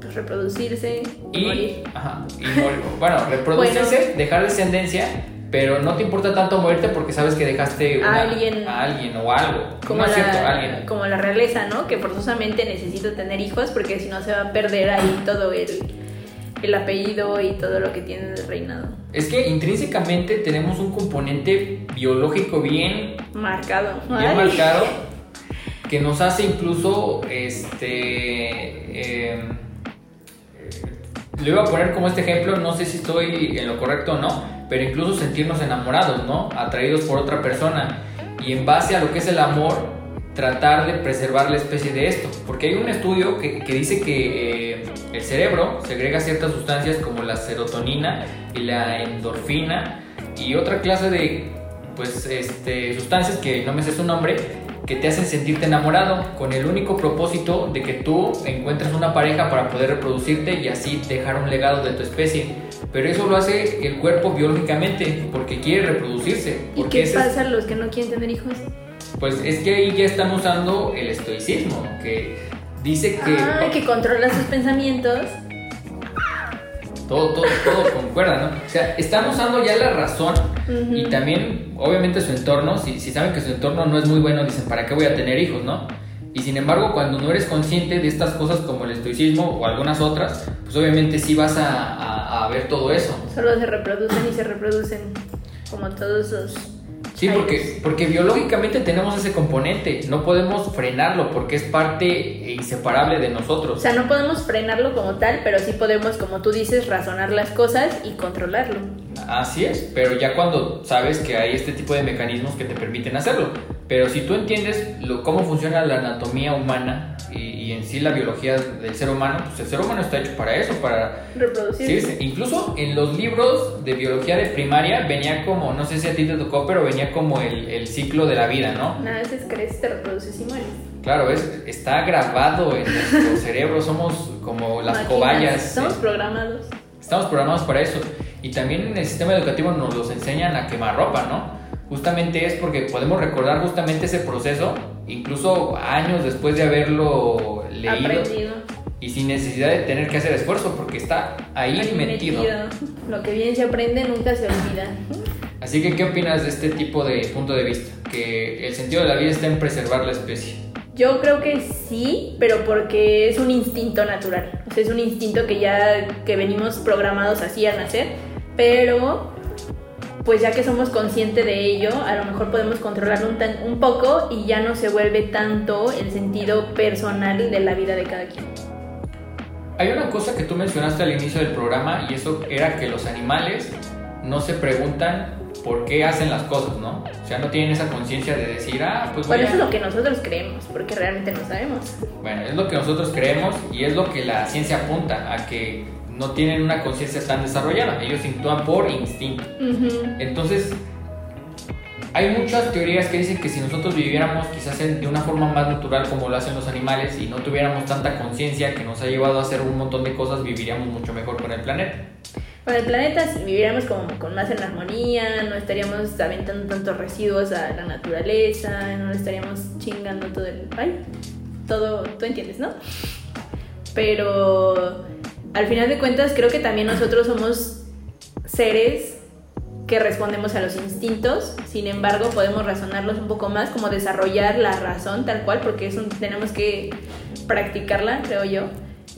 Pues reproducirse y, morir. Ajá, y morir. bueno, reproducirse, dejar descendencia, pero no te importa tanto muerte porque sabes que dejaste a, alguien, a alguien o algo. Como, la, alguien. como la realeza, ¿no? Que forzosamente necesita tener hijos porque si no se va a perder ahí todo el el apellido y todo lo que tiene el reinado. Es que intrínsecamente tenemos un componente biológico bien marcado. Bien marcado que nos hace incluso este le voy a poner como este ejemplo, no sé si estoy en lo correcto o no, pero incluso sentirnos enamorados, ¿no? Atraídos por otra persona. Y en base a lo que es el amor, tratar de preservar la especie de esto. Porque hay un estudio que, dice que eh, el cerebro segrega ciertas sustancias como la serotonina y la endorfina y otra clase de pues, este, sustancias que no me sé su nombre, que te hacen sentirte enamorado con el único propósito de que tú encuentres una pareja para poder reproducirte y así dejar un legado de tu especie. Pero eso lo hace el cuerpo biológicamente porque quiere reproducirse. ¿Y qué pasa a los que no quieren tener hijos? Pues es que ahí ya estamos usando el estoicismo, que dice que... Ah, que controla sus pensamientos. Todo, todo, todo concuerda, ¿no? O sea, están usando ya la razón y también, obviamente, su entorno. Si, si saben que su entorno no es muy bueno, dicen, ¿para qué voy a tener hijos, no? Y sin embargo, cuando no eres consciente de estas cosas como el estoicismo o algunas otras, pues obviamente sí vas a, a ver todo eso. Solo se reproducen y se reproducen como todos los Sí, porque, porque biológicamente tenemos ese componente, no podemos frenarlo porque es parte inseparable de nosotros. O sea, no podemos frenarlo como tal, pero sí podemos, como tú dices, razonar las cosas y controlarlo. Así es, pero ya cuando sabes que hay este tipo de mecanismos que te permiten hacerlo. Pero si tú entiendes lo, cómo funciona la anatomía humana y, sí la biología del ser humano, pues el ser humano está hecho para eso, para reproducirse. Sí, incluso en los libros de biología de primaria venía como, no sé si a ti te tocó, pero venía como el, el ciclo de la vida, ¿no? Nada, veces creces, te reproduces y mueres. Claro, es, está grabado en nuestro cerebro, somos como las cobayas. Estamos programados. Estamos programados para eso. Y también en el sistema educativo nos los enseñan a quemar ropa, ¿no? Justamente es porque podemos recordar justamente ese proceso, incluso años después de haberlo leído. Y sin necesidad de tener que hacer esfuerzo, porque está ahí, metido. metido. Lo que bien se aprende nunca se olvida. Así que, ¿qué opinas de este tipo de punto de vista? Que el sentido de la vida está en preservar la especie. Yo creo que sí, pero porque es un instinto natural. O sea, es un instinto que ya que venimos programados así al nacer, pero pues ya que somos conscientes de ello, a lo mejor podemos controlarlo un, un poco y ya no se vuelve tanto el sentido personal de la vida de cada quien. Hay una cosa que tú mencionaste al inicio del programa y eso era que los animales no se preguntan por qué hacen las cosas, ¿no? O sea, no tienen esa conciencia de decir, ah, pues... Bueno, eso es lo que nosotros creemos, porque realmente no sabemos. Bueno, es lo que nosotros creemos y es lo que la ciencia apunta, a que no tienen una conciencia tan desarrollada, ellos actúan por instinto. Entonces, hay muchas teorías que dicen que si nosotros viviéramos quizás de una forma más natural como lo hacen los animales y no tuviéramos tanta conciencia que nos ha llevado a hacer un montón de cosas, viviríamos mucho mejor con el planeta. Con el planeta viviríamos como con más en armonía, no estaríamos aventando tantos residuos a la naturaleza, no estaríamos chingando todo el... Ay, todo, tú entiendes, ¿no? Pero al final de cuentas creo que también nosotros somos seres que respondemos a los instintos, sin embargo podemos razonarlos un poco más, como desarrollar la razón tal cual, porque tenemos que practicarla, creo yo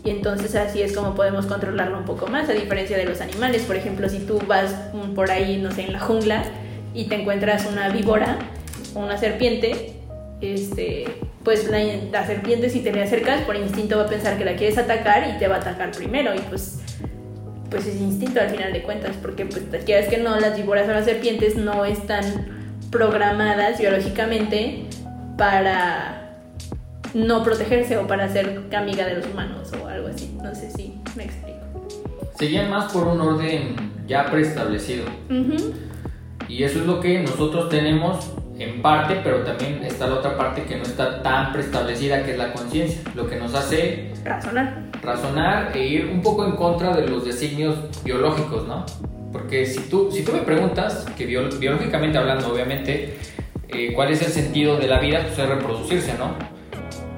y entonces así es como podemos controlarlo un poco más, a diferencia de los animales. Por ejemplo, si tú vas por ahí, no sé, en la jungla y te encuentras una víbora o una serpiente, este, pues la, serpiente si te le acercas por instinto va a pensar que la quieres atacar y te va a atacar primero y pues pues es instinto al final de cuentas porque pues quieras que no las víboras o las serpientes no están programadas biológicamente para no protegerse o para ser amiga de los humanos o algo así. No sé si me explico. Seguían más por un orden ya preestablecido. Y eso es lo que nosotros tenemos en parte, pero también está la otra parte que no está tan preestablecida, que es la conciencia, lo que nos hace razonar. Razonar e ir un poco en contra de los designios biológicos, ¿no? Porque si tú, si tú me preguntas, que biológicamente hablando, obviamente, eh, cuál es el sentido de la vida, pues es reproducirse, ¿no?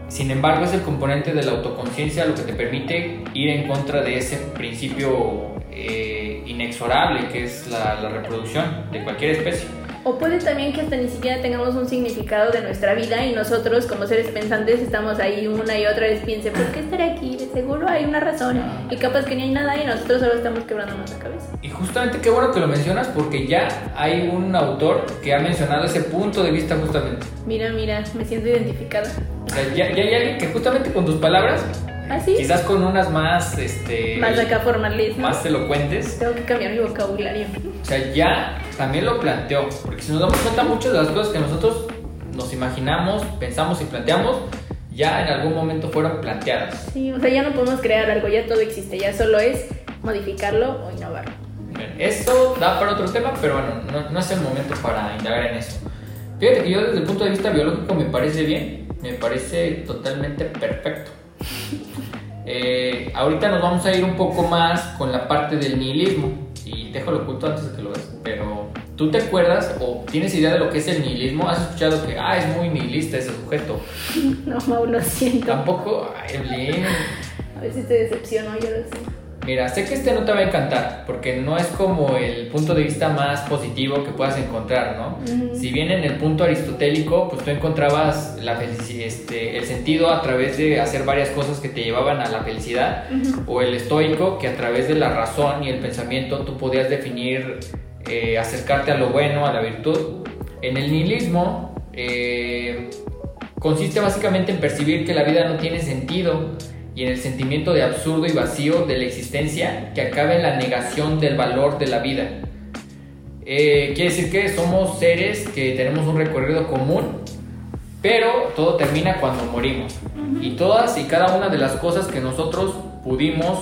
Sin embargo, es el componente de la autoconciencia lo que te permite ir en contra de ese principio eh, inexorable que es la, reproducción de cualquier especie. O puede también que hasta ni siquiera tengamos un significado de nuestra vida y nosotros como seres pensantes estamos ahí una y otra vez piense, ¿por qué estaré aquí? De seguro hay una razón y capaz que ni hay nada y nosotros solo estamos quebrándonos la cabeza. Y justamente qué bueno que lo mencionas porque ya hay un autor que ha mencionado ese punto de vista justamente. Mira, mira, me siento identificada. O sea, ya, ya hay alguien que justamente con tus palabras ¿Ah, sí? Quizás con unas más, este... Más acá formales, ¿no? Más elocuentes. Tengo que cambiar mi vocabulario. O sea, ya también lo planteó. Porque si nos damos cuenta, muchas de las cosas que nosotros nos imaginamos, pensamos y planteamos, ya en algún momento fueron planteadas. Sí, o sea, ya no podemos crear algo, ya todo existe, ya solo es modificarlo o innovarlo. Esto da para otro tema, pero bueno, no, no es el momento para indagar en eso. Fíjate que yo desde el punto de vista biológico me parece bien, me parece totalmente perfecto. Eh, ahorita nos vamos a ir un poco más con la parte del nihilismo. Y dejo lo oculto antes de que lo veas. Pero, ¿tú te acuerdas o tienes idea de lo que es el nihilismo? ¿Has escuchado que, ah, es muy nihilista ese sujeto? No, Mau, lo siento. Tampoco, ay, Evelyn. A veces te decepciono, yo lo sé. Mira, sé que este no te va a encantar, porque no es como el punto de vista más positivo que puedas encontrar, ¿no? Ujú. Si bien en el punto aristotélico, pues tú encontrabas la este, el sentido a través de hacer varias cosas que te llevaban a la felicidad, Ujú. o el estoico, que a través de la razón y el pensamiento tú podías definir, eh, acercarte a lo bueno, a la virtud. En el nihilismo, eh, consiste básicamente en percibir que la vida no tiene sentido y en el sentimiento de absurdo y vacío de la existencia que acaba en la negación del valor de la vida. Eh, quiere decir que somos seres que tenemos un recorrido común, pero todo termina cuando morimos. Y todas y cada una de las cosas que nosotros pudimos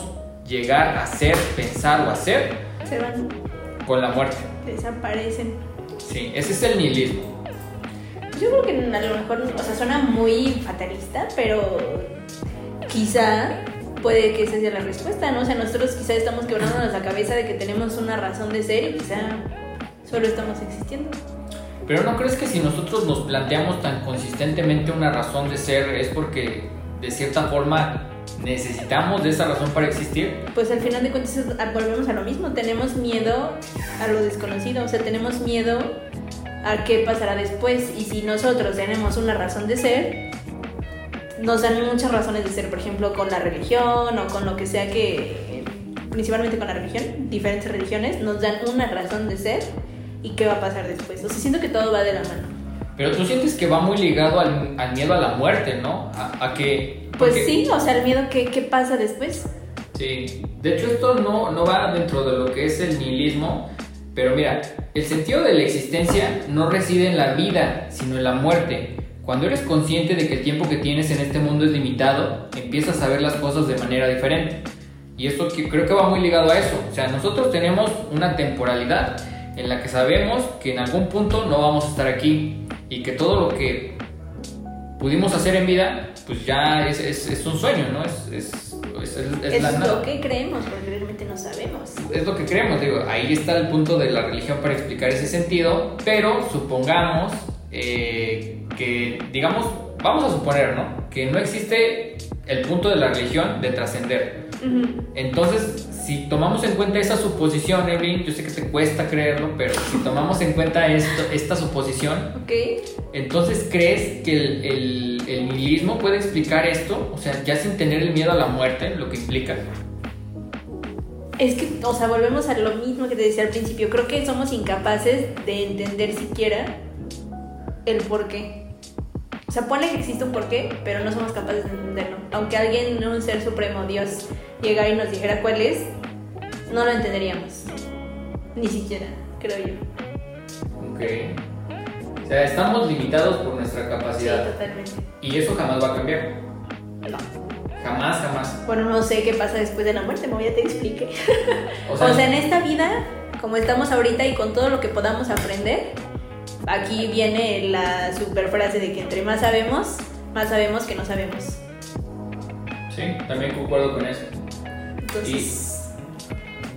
llegar a ser, pensar o hacer Se van, con la muerte. desaparecen. Sí, ese es el nihilismo. Yo creo que a lo mejor, o sea, suena muy fatalista, pero quizá puede que esa sea la respuesta, ¿no? O sea, nosotros quizá estamos quebrándonos la cabeza de que tenemos una razón de ser y quizá solo estamos existiendo. Pero ¿no crees que si nosotros nos planteamos tan consistentemente una razón de ser es porque de cierta forma necesitamos de esa razón para existir? Pues al final de cuentas es- a- volvemos a lo mismo, tenemos miedo a lo desconocido, o sea, tenemos miedo a qué pasará después y si nosotros tenemos una razón de ser, nos dan muchas razones de ser, por ejemplo, con la religión o con lo que sea que, principalmente con la religión, diferentes religiones, nos dan una razón de ser y qué va a pasar después. O sea, siento que todo va de la mano. Pero tú sientes que va muy ligado al, al miedo a la muerte, ¿no? A, a que... Pues porque- sí, o sea, el miedo, ¿qué, qué pasa después? Sí, de hecho esto no, no va dentro de lo que es el nihilismo, pero mira, el sentido de la existencia no reside en la vida, sino en la muerte. Cuando eres consciente de que el tiempo que tienes en este mundo es limitado, empiezas a ver las cosas de manera diferente. Y eso que creo que va muy ligado a eso. O sea, nosotros tenemos una temporalidad en la que sabemos que en algún punto no vamos a estar aquí y que todo lo que pudimos hacer en vida, pues ya es, es- es un sueño, ¿no? Es, es, es- la lo que creemos, porque realmente no sabemos. es lo que creemos, digo, ahí está el punto de la religión para explicar ese sentido, pero supongamos eh, que, digamos, vamos a suponer, ¿no? Que no existe el punto de la religión de trascender. Entonces, si tomamos en cuenta esa suposición, Evelyn, yo sé que te cuesta creerlo, pero si tomamos en cuenta esto, esta suposición, Ok. entonces ¿crees que el, el, el nihilismo puede explicar esto? O sea, ya sin tener el miedo a la muerte, lo que implica. Es que, o sea, volvemos a lo mismo que te decía al principio. Creo que somos incapaces de entender siquiera el por qué. O sea, pone que existe un porqué, pero no somos capaces de entenderlo. Aunque alguien, un ser supremo, Dios, llegara y nos dijera cuál es, no lo entenderíamos. Ni siquiera, creo yo. Ok. O sea, estamos limitados por nuestra Sí, capacidad. totalmente. Y eso jamás va a cambiar. No. Jamás, jamás. Bueno, no sé qué pasa después de la muerte, como ya te expliqué. O O sea, sea, en esta vida, como estamos ahorita y con todo lo que podamos aprender, aquí viene la super frase de que entre más sabemos, más sabemos que no sabemos. sí, también concuerdo con eso. Entonces,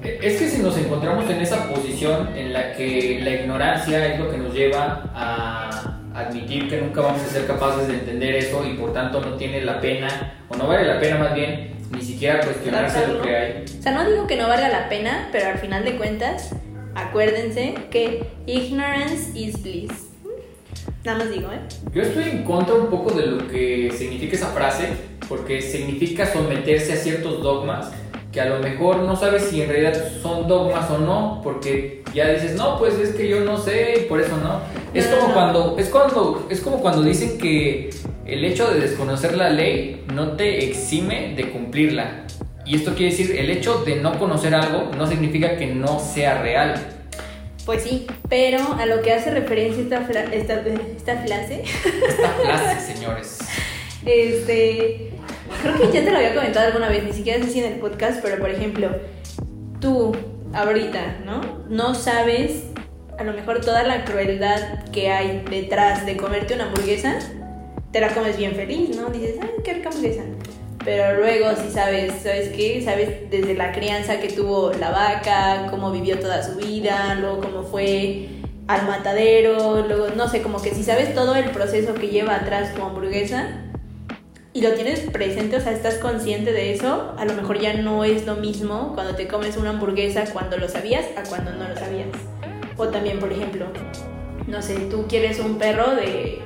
Es que si nos encontramos en esa posición en la que la ignorancia es lo que nos lleva a admitir que nunca vamos a ser capaces de entender eso y por tanto no tiene la pena, o no vale la pena más bien, ni siquiera cuestionarse lo que hay. o sea, no digo que no valga la pena, pero al final de cuentas, acuérdense que ignorance is bliss. Nada más digo, ¿eh? Yo estoy en contra un poco de lo que significa esa frase, porque significa someterse a ciertos dogmas que a lo mejor no sabes si en realidad son dogmas o no, porque ya dices, no, pues es que yo no sé y por eso no. Es como cuando, es cuando, es como cuando dicen que el hecho de desconocer la ley no te exime de cumplirla. Y esto quiere decir, el hecho de no conocer algo no significa que no sea real. Pues sí, pero a lo que hace referencia esta, esta, esta frase. Esta frase, señores. Este. Creo que ya te lo había comentado alguna vez, ni siquiera sé si en el podcast, pero por ejemplo, tú, ahorita, ¿no? No sabes a lo mejor toda la crueldad que hay detrás de comerte una hamburguesa, te la comes bien feliz, ¿no? Dices, ay, qué rica hamburguesa. Pero luego si sabes, ¿sabes qué? Sabes desde la crianza que tuvo la vaca, cómo vivió toda su vida, luego cómo fue al matadero, luego no sé, como que si sabes todo el proceso que lleva atrás tu hamburguesa y lo tienes presente, o sea, estás consciente de eso, a lo mejor ya no es lo mismo cuando te comes una hamburguesa cuando lo sabías a cuando no lo sabías. O también, por ejemplo, no sé, tú quieres un perro de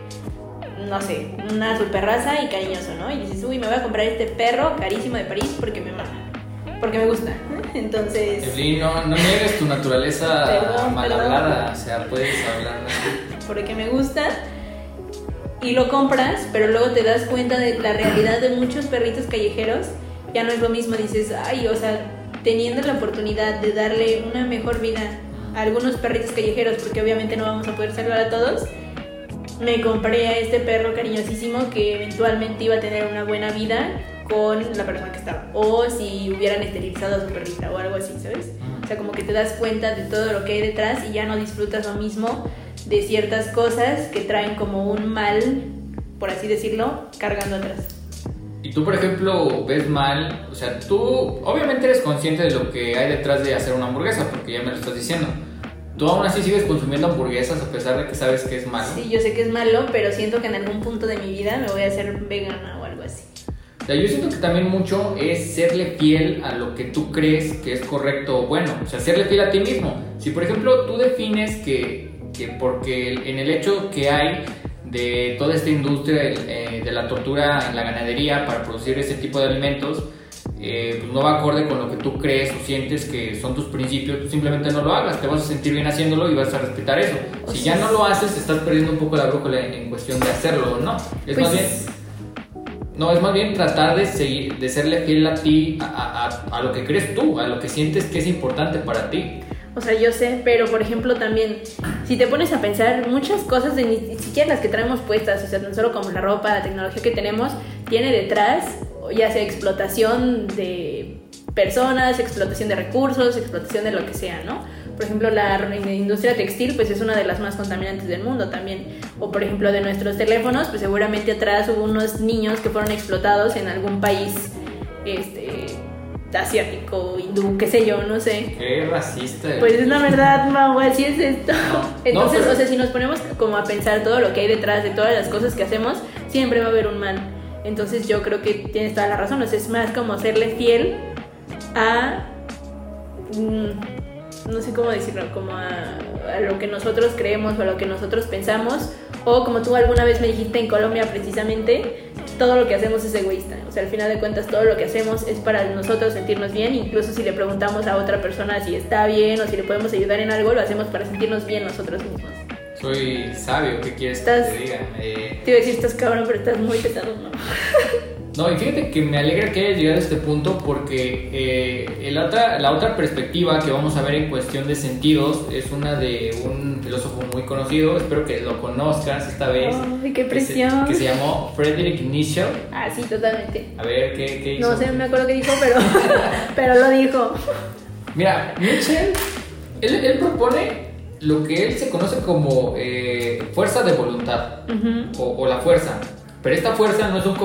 no sé, una super raza y cariñoso, ¿no? Y dices, uy, me voy a comprar este perro carísimo de París porque me mama, porque me gusta. Entonces. Evelyn, no, no niegues tu naturaleza mal hablada, o sea, puedes hablar. Porque me gusta y lo compras, pero luego te das cuenta de la realidad de muchos perritos callejeros, ya no es lo mismo, dices, ay, o sea, teniendo la oportunidad de darle una mejor vida a algunos perritos callejeros, porque obviamente no vamos a poder salvar a todos me compré a este perro cariñosísimo que eventualmente iba a tener una buena vida con la persona que estaba. O si hubieran esterilizado a su perrita o algo así, ¿sabes? O sea, como que te das cuenta de todo lo que hay detrás y ya no disfrutas lo mismo de ciertas cosas que traen como un mal, por así decirlo, cargando atrás. Y tú, por ejemplo, ves mal, o sea, tú obviamente eres consciente de lo que hay detrás de hacer una hamburguesa, porque ya me lo estás diciendo tú aún así sigues consumiendo hamburguesas a pesar de que sabes que es malo. Sí, yo sé que es malo, pero siento que en algún punto de mi vida me voy a hacer vegana o algo así. O sea, yo siento que también mucho es serle fiel a lo que tú crees que es correcto o bueno. O sea, serle fiel a ti mismo. Si, por ejemplo, tú defines que, que porque en el hecho que hay de toda esta industria eh, de la tortura en la ganadería para producir ese tipo de alimentos, eh, pues no va acorde con lo que tú crees o sientes que son tus principios, tú simplemente no lo hagas, te vas a sentir bien haciéndolo y vas a respetar eso. Si ya no lo haces, estás perdiendo un poco la brújula en cuestión de hacerlo, ¿no? Es más pues bien... No, es más bien tratar de seguir, de serle fiel a ti, a, a, a lo que crees tú, a lo que sientes que es importante para ti. O sea, yo sé, pero por ejemplo también, si te pones a pensar, muchas cosas, de ni siquiera las que traemos puestas, o sea, no solo como la ropa, la tecnología que tenemos, tiene detrás ya sea explotación de personas, explotación de recursos, explotación de lo que sea, ¿no? Por ejemplo, la industria textil pues es una de las más contaminantes del mundo también. O por ejemplo de nuestros teléfonos, pues seguramente atrás hubo unos niños que fueron explotados en algún país este, asiático, hindú, qué sé yo, no sé. Qué racista. Pues es la verdad, Mau, así es esto. Entonces, o sea, si nos ponemos como a pensar todo lo que hay detrás de todas las cosas que hacemos, siempre va a haber un mal. Entonces yo creo que tienes toda la razón, es más como serle fiel a, mm, no sé cómo decirlo, como a, lo que nosotros creemos o a lo que nosotros pensamos, o como tú alguna vez me dijiste en Colombia precisamente, todo lo que hacemos es egoísta, o sea, al final de cuentas todo lo que hacemos es para nosotros sentirnos bien, incluso si le preguntamos a otra persona si está bien o si le podemos ayudar en algo, lo hacemos para sentirnos bien nosotros mismos soy sabio, ¿qué quieres que te diga? Eh, te iba a decir, estás cabrón, pero estás muy pesado, ¿no? No, y fíjate que me alegra que hayas llegado a este punto porque eh, el otra, la otra perspectiva que vamos a ver en cuestión de sentidos es una de un filósofo muy conocido, espero que lo conozcas esta vez. ¡Ay, qué presión! Que se, llamó Friedrich Nietzsche. Ah, sí, totalmente. A ver, ¿qué, qué hizo? No sé, me acuerdo qué dijo, pero, pero lo dijo. Mira, Nietzsche, él, él propone lo que él se conoce como eh, fuerza de voluntad o, la fuerza. Pero esta fuerza no es, un,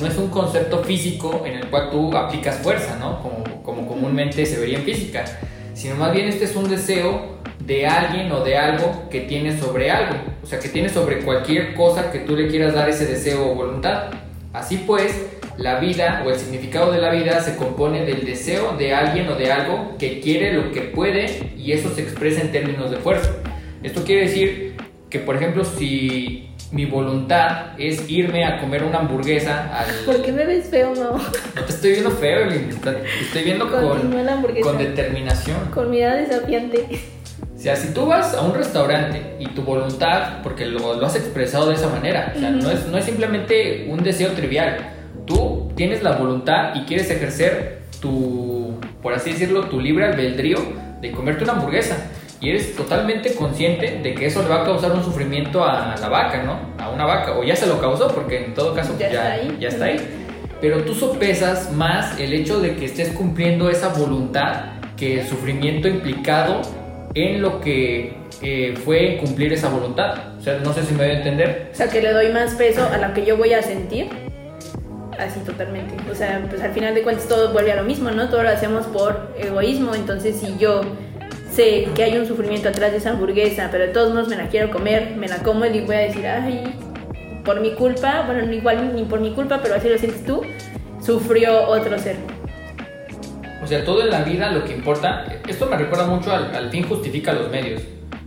no es un concepto físico en el cual tú aplicas fuerza, ¿no? Como, como comúnmente se vería en física. Sino más bien este es un deseo de alguien o de algo que tiene sobre algo. O sea, que tiene sobre cualquier cosa que tú le quieras dar ese deseo o voluntad. Así pues, la vida o el significado de la vida se compone del deseo de alguien o de algo que quiere lo que puede y eso se expresa en términos de fuerza. Esto quiere decir que, por ejemplo, si mi voluntad es irme a comer una hamburguesa al... ¿Por qué me ves feo, no? No te estoy viendo feo, Evelyn, te estoy viendo con, con determinación. Con mirada desafiante. O sea, si tú vas a un restaurante y tu voluntad, porque lo, lo has expresado de esa manera, o sea, no, es, no es simplemente un deseo trivial, tienes la voluntad y quieres ejercer tu, por así decirlo, tu libre albedrío de comerte una hamburguesa y eres totalmente consciente de que eso le va a causar un sufrimiento a la vaca, ¿no? A una vaca, o ya se lo causó, porque en todo caso ya, ya, está, ahí. ya está ahí. Pero tú sopesas más el hecho de que estés cumpliendo esa voluntad que el sufrimiento implicado en lo que eh, fue cumplir esa voluntad. O sea, no sé si me voy a entender. O sea, que le doy más peso a lo que yo voy a sentir. Así totalmente. O sea, pues al final de cuentas todo vuelve a lo mismo, ¿no? Todo lo hacemos por egoísmo. Entonces, si yo sé que hay un sufrimiento atrás de esa hamburguesa, pero de todos modos me la quiero comer, me la como y voy a decir, ay, por mi culpa, bueno, igual ni por mi culpa, pero así lo sientes tú, sufrió otro ser. O sea, todo en la vida lo que importa, esto me recuerda mucho al, al fin justifica los medios.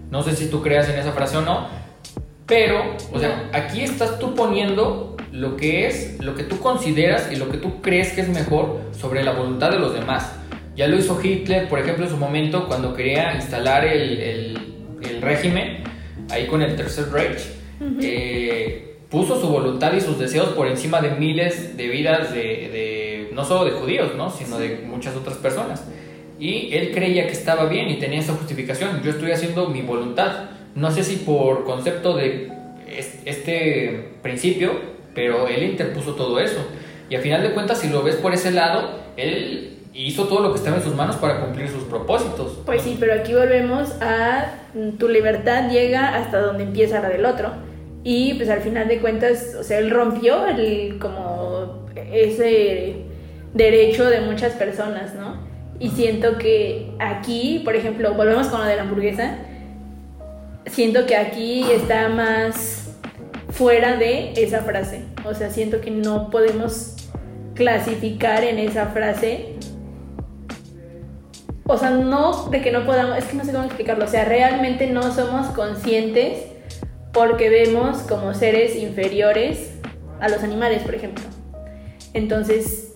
No sé si tú creas en esa frase o no, pero, o sea, aquí estás tú poniendo lo que es, lo que tú consideras y lo que tú crees que es mejor sobre la voluntad de los demás. Ya lo hizo Hitler, por ejemplo, en su momento cuando quería instalar el, el, el régimen, ahí con el Tercer Reich, eh, puso su voluntad y sus deseos por encima de miles de vidas de, de no solo de judíos, ¿no? sino de muchas otras personas. Y él creía que estaba bien y tenía esa justificación. Yo estoy haciendo mi voluntad. No sé si por concepto de es- este principio, pero él interpuso todo eso. Y a final de cuentas, si lo ves por ese lado, él hizo todo lo que estaba en sus manos para cumplir sus propósitos. Pues sí, pero aquí volvemos a mm, tu libertad llega hasta donde empieza la del otro. Y pues al final de cuentas, o sea, él rompió el como ese derecho de muchas personas, ¿no? Y siento que aquí, por ejemplo, volvemos con lo de la hamburguesa, siento que aquí está más fuera de esa frase. O sea, siento que no podemos clasificar en esa frase o sea, no de que no podamos, es que no sé cómo explicarlo, o sea, realmente no somos conscientes porque vemos como seres inferiores a los animales, por ejemplo. Entonces,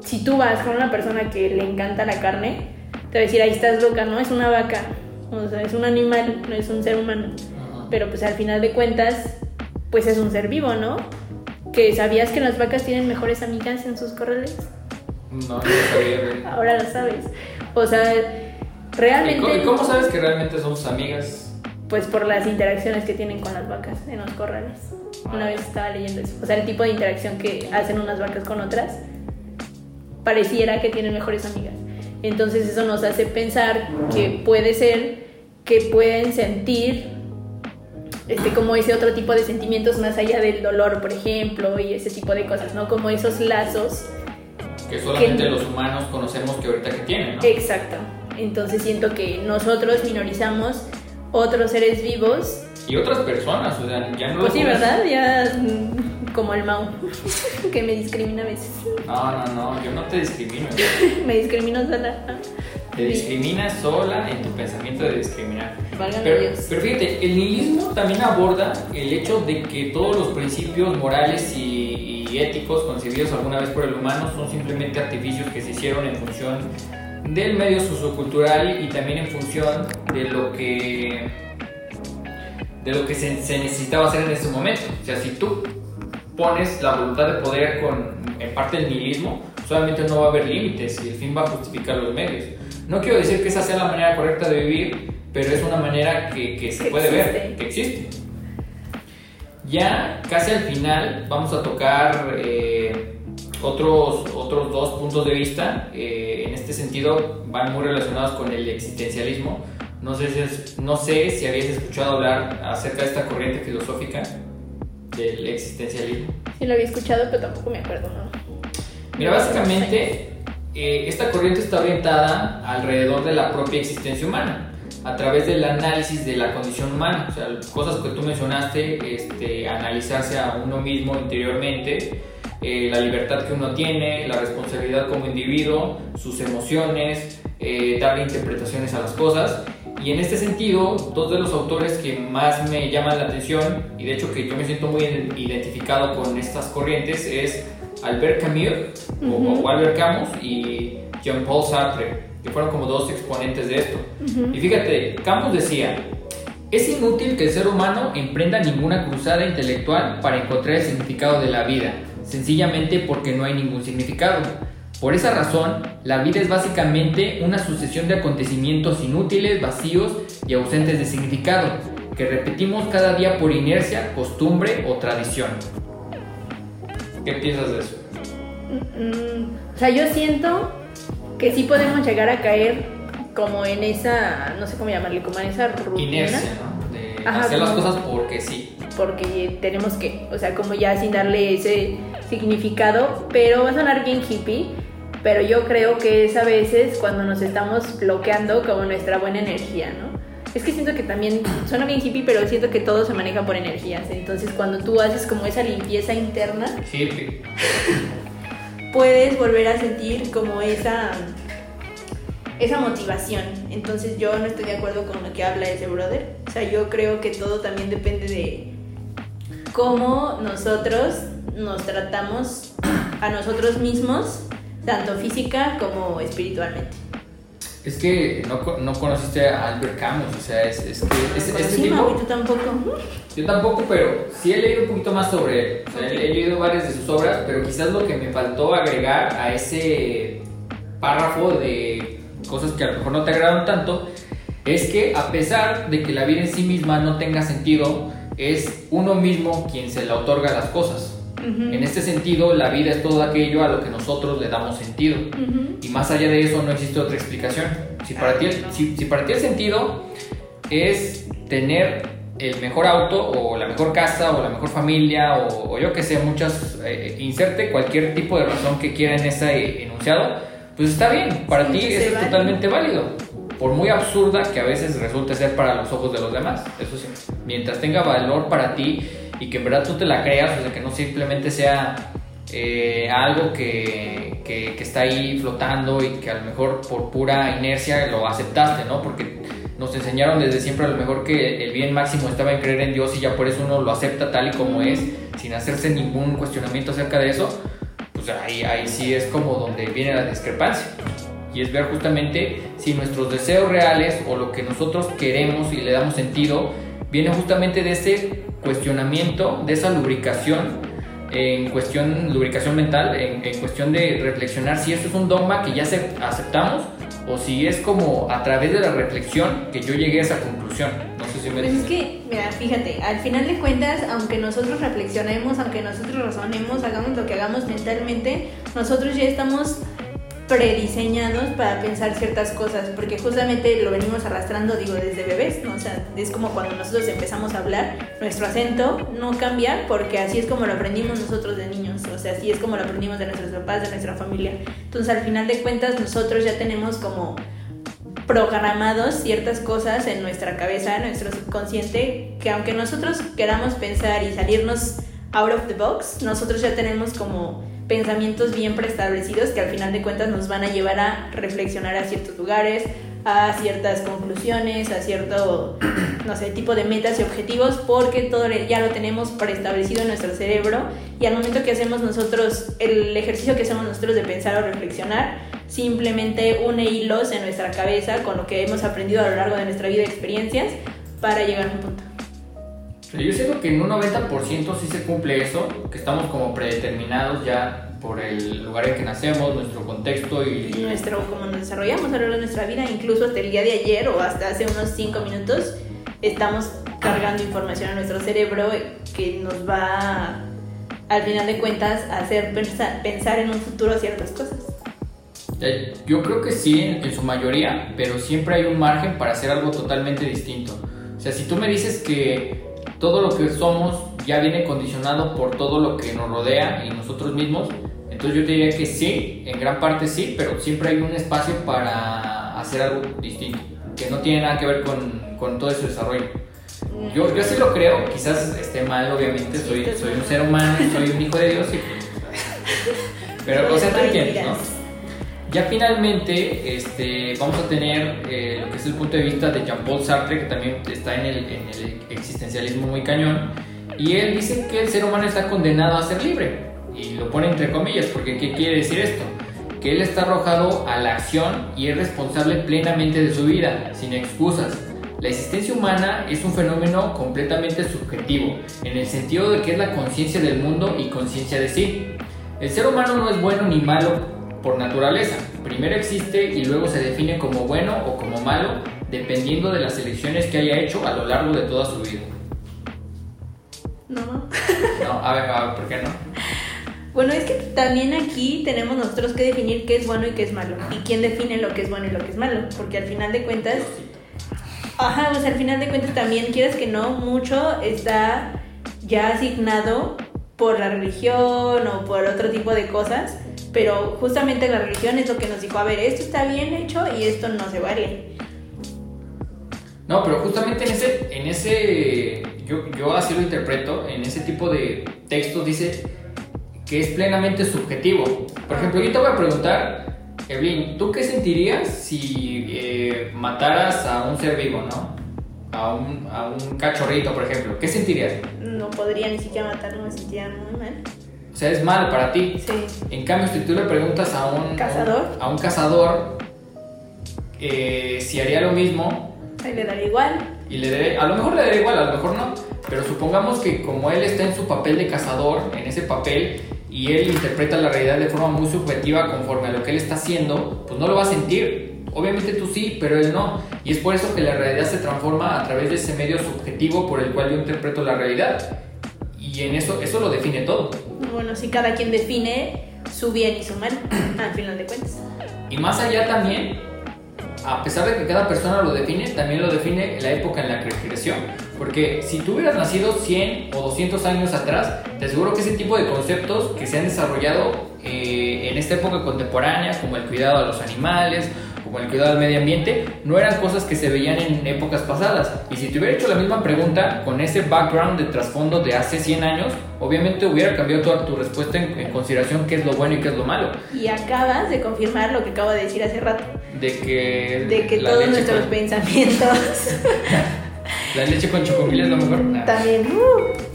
si tú vas con una persona que le encanta la carne, te va a decir, ahí estás loca, no es una vaca, o sea, es un animal, no es un ser humano. Pero pues al final de cuentas, pues es un ser vivo, ¿no? Que sabías que las vacas tienen mejores amigas en sus corrales. No, no sabía. Ahora lo sabes. O sea, ¿Y realmente. cómo, y cómo sabes que realmente son tus amigas? Pues por las interacciones que tienen con las vacas en los corrales. Una vez estaba leyendo eso. O sea, el tipo de interacción que hacen unas vacas con otras pareciera que tienen mejores amigas. Entonces eso nos hace pensar que puede ser que pueden sentir este, como ese otro tipo de sentimientos más allá del dolor, por ejemplo, y ese tipo de cosas, ¿no? Como esos lazos Que solamente Que- los humanos conocemos que ahorita que tienen, ¿no? Exacto. Entonces siento que nosotros minorizamos otros seres vivos. Y otras personas, o sea, ya no... Pues sí, ¿verdad? Ya mm, como el Mau, que me discrimina a veces. No, no, no, yo no te discrimino. Me discrimino sola. Te discriminas sola en tu pensamiento de discriminar. Pero, Dios. pero fíjate, el nihilismo también aborda el hecho de que todos los principios morales y, y éticos concebidos alguna vez por el humano son simplemente artificios que se hicieron en función del medio sociocultural y también en función de lo que de lo que se, se necesitaba hacer en ese momento. O sea, si tú pones la voluntad de poder con en parte del nihilismo, solamente no va a haber límites y el fin va a justificar los medios. No quiero decir que esa sea la manera correcta de vivir, pero es una manera que, que se Que puede ver, existe. que existe. Ya casi al final vamos a tocar eh, otros, otros dos puntos de vista. Eh, en este sentido van muy relacionados con el existencialismo. No sé, si no sé si habías escuchado hablar acerca de esta corriente filosófica del existencialismo. Sí lo había escuchado, pero tampoco me acuerdo, ¿no? Mira, básicamente eh, esta corriente está orientada alrededor de la propia existencia humana, a través del análisis de la condición humana, o sea, cosas que tú mencionaste, este, analizarse a uno mismo interiormente, eh, la libertad que uno tiene, la responsabilidad como individuo, sus emociones, eh, darle interpretaciones a las cosas. Y en este sentido, dos de los autores que más me llaman la atención, y de hecho que yo me siento muy identificado con estas corrientes, es Albert Camus, o, Albert Camus, y Jean-Paul Sartre, que fueron como dos exponentes de esto. Y fíjate, Camus decía, es inútil que el ser humano emprenda ninguna cruzada intelectual para encontrar el significado de la vida, sencillamente porque no hay ningún significado. Por esa razón, la vida es básicamente una sucesión de acontecimientos inútiles, vacíos y ausentes de significado, que repetimos cada día por inercia, costumbre o tradición. ¿Qué piensas de eso? Mm, mm, o sea, yo siento que sí podemos llegar a caer como en esa, no sé cómo llamarle, como en esa rutina. Inercia, ¿no? De hacer las cosas porque sí. Porque tenemos que, o sea, como ya sin darle ese significado, pero va a sonar bien hippie, pero yo creo que es a veces cuando nos estamos bloqueando como nuestra buena energía, ¿no? Es que siento que también suena bien hippie, pero siento que todo se maneja por energías. Entonces, cuando tú haces como esa limpieza interna, hippie. puedes volver a sentir como esa esa motivación. Entonces yo no estoy de acuerdo con lo que habla ese brother. O sea, yo creo que todo también depende de cómo nosotros nos tratamos a nosotros mismos, tanto física como espiritualmente. Es que no, no conociste a Albert Camus, o sea, es, es que es, este tipo... ¿Tú tampoco? Yo tampoco, pero sí he leído un poquito más sobre él. O sea, he leído varias de sus obras, pero quizás lo que me faltó agregar a ese párrafo de cosas que a lo mejor no te agradan tanto, es que a pesar de que la vida en sí misma no tenga sentido, es uno mismo quien se le otorga las cosas. En este sentido, la vida es todo aquello a lo que nosotros le damos sentido. Y más allá de eso no existe otra explicación. Si para, ti, si, para ti el sentido es tener el mejor auto o la mejor casa o la mejor familia o, yo que sé, muchas, eh, inserte cualquier tipo de razón que quiera en ese enunciado, pues está bien, para ti es totalmente válido. Por muy absurda que a veces resulte ser para los ojos de los demás, eso sí. Mientras tenga valor para ti y que en verdad tú te la creas, o sea, que no simplemente sea eh, algo que, que, está ahí flotando y que a lo mejor por pura inercia lo aceptaste, ¿no? Porque nos enseñaron desde siempre a lo mejor que el bien máximo estaba en creer en Dios y ya por eso uno lo acepta tal y como es, sin hacerse ningún cuestionamiento acerca de eso pues ahí, ahí sí es como donde viene la discrepancia. Y es ver justamente si nuestros deseos reales o lo que nosotros queremos y le damos sentido viene justamente de ese cuestionamiento, de esa lubricación en cuestión lubricación mental, en, en, cuestión de reflexionar si esto es un dogma que ya aceptamos o si es como a través de la reflexión que yo llegué a esa conclusión. No sé si me Pues es que, mira, fíjate, al final de cuentas, aunque nosotros reflexionemos, aunque nosotros razonemos, hagamos lo que hagamos mentalmente, nosotros ya estamos prediseñados para pensar ciertas cosas, porque justamente lo venimos arrastrando, digo, desde bebés, ¿no? O sea, es como cuando nosotros empezamos a hablar, nuestro acento no cambia, porque así es como lo aprendimos nosotros de niños, o sea, así es como lo aprendimos de nuestros papás, de nuestra familia. Entonces, al final de cuentas, nosotros ya tenemos como programados ciertas cosas en nuestra cabeza, en nuestro subconsciente, que aunque nosotros queramos pensar y salirnos out of the box, nosotros ya tenemos como pensamientos bien preestablecidos que al final de cuentas nos van a llevar a reflexionar a ciertos lugares, a ciertas conclusiones, a cierto, no sé, tipo de metas y objetivos, porque todo ya lo tenemos preestablecido en nuestro cerebro y al momento que hacemos nosotros, el ejercicio que hacemos nosotros de pensar o reflexionar, simplemente une hilos en nuestra cabeza con lo que hemos aprendido a lo largo de nuestra vida y experiencias para llegar a un punto. Yo siento que en un 90% sí se cumple eso, que estamos como predeterminados ya por el lugar en que nacemos, nuestro contexto y... nuestro, como nos desarrollamos a lo largo de nuestra vida, incluso hasta el día de ayer o hasta hace unos 5 minutos, estamos cargando información a nuestro cerebro que nos va, al final de cuentas, a hacer pensar, en un futuro ciertas cosas. Yo creo que sí, en su mayoría, pero siempre hay un margen para hacer algo totalmente distinto. O sea, si tú me dices que todo lo que somos ya viene condicionado por todo lo que nos rodea y nosotros mismos. Entonces yo te diría que sí, en gran parte sí, pero siempre hay un espacio para hacer algo distinto, que no tiene nada que ver con, con todo ese desarrollo. Yo, yo sí lo creo, quizás esté mal, obviamente, soy, soy un ser humano, soy un hijo de Dios y Pero, o sea, Ay, entiendes, ¿no? Ya finalmente este, vamos a tener eh, lo que es el punto de vista de Jean-Paul Sartre, que también está en el existencialismo muy cañón, y él dice que el ser humano está condenado a ser libre, y lo pone entre comillas, porque ¿qué quiere decir esto? Que él está arrojado a la acción y es responsable plenamente de su vida, sin excusas. La existencia humana es un fenómeno completamente subjetivo, en el sentido de que es la conciencia del mundo y conciencia de sí. El ser humano no es bueno ni malo por naturaleza. Primero existe y luego se define como bueno o como malo, dependiendo de las elecciones que haya hecho a lo largo de toda su vida. No. No, a ver, a ver, ¿por qué no? Bueno, es que también aquí tenemos nosotros que definir qué es bueno y qué es malo. Y quién define lo que es bueno y lo que es malo. Porque al final de cuentas, ajá, o sea, al final de cuentas también, quieres que no, mucho está ya asignado por la religión o por otro tipo de cosas. Pero justamente la religión es lo que nos dijo, a ver, esto está bien hecho y esto no se vale. No, pero justamente en ese, en ese yo, yo así lo interpreto, en ese tipo de textos dice que es plenamente subjetivo. Por ejemplo, yo te voy a preguntar, Evelyn, ¿tú qué sentirías si eh, mataras a un ser vivo, no? A un, a un cachorrito, por ejemplo. ¿Qué sentirías? No podría ni siquiera matarlo, me sentía muy mal. O sea, es malo para ti. Sí. En cambio, si tú le preguntas a un ¿Cazador? A un cazador eh, si haría lo mismo Ahí le daría igual. y le daría, a lo mejor le daría igual, a lo mejor no, pero supongamos que como él está en su papel de cazador, en ese papel, y él interpreta la realidad de forma muy subjetiva conforme a lo que él está haciendo, pues no lo va a sentir. Obviamente tú sí, pero él no. Y es por eso que la realidad se transforma a través de ese medio subjetivo por el cual yo interpreto la realidad. Y en eso, eso lo define todo. Bueno, sí, cada quien define su bien y su mal, al final de cuentas. Y más allá también, a pesar de que cada persona lo define, también lo define la época en la que creció. Porque si tú hubieras nacido 100 o 200 años atrás, te aseguro que ese tipo de conceptos que se han desarrollado eh, en esta época contemporánea, como el cuidado a los animales, como el cuidado al medio ambiente, no eran cosas que se veían en épocas pasadas. Y si te hubiera hecho la misma pregunta con ese background de trasfondo de hace 100 años, obviamente hubiera cambiado toda tu respuesta en, en consideración qué es lo bueno y qué es lo malo. Y acabas de confirmar lo que acabo de decir hace rato, De que, de que todos nuestros con- pensamientos La leche con chocomil es lo mejor. Nah. también... uh,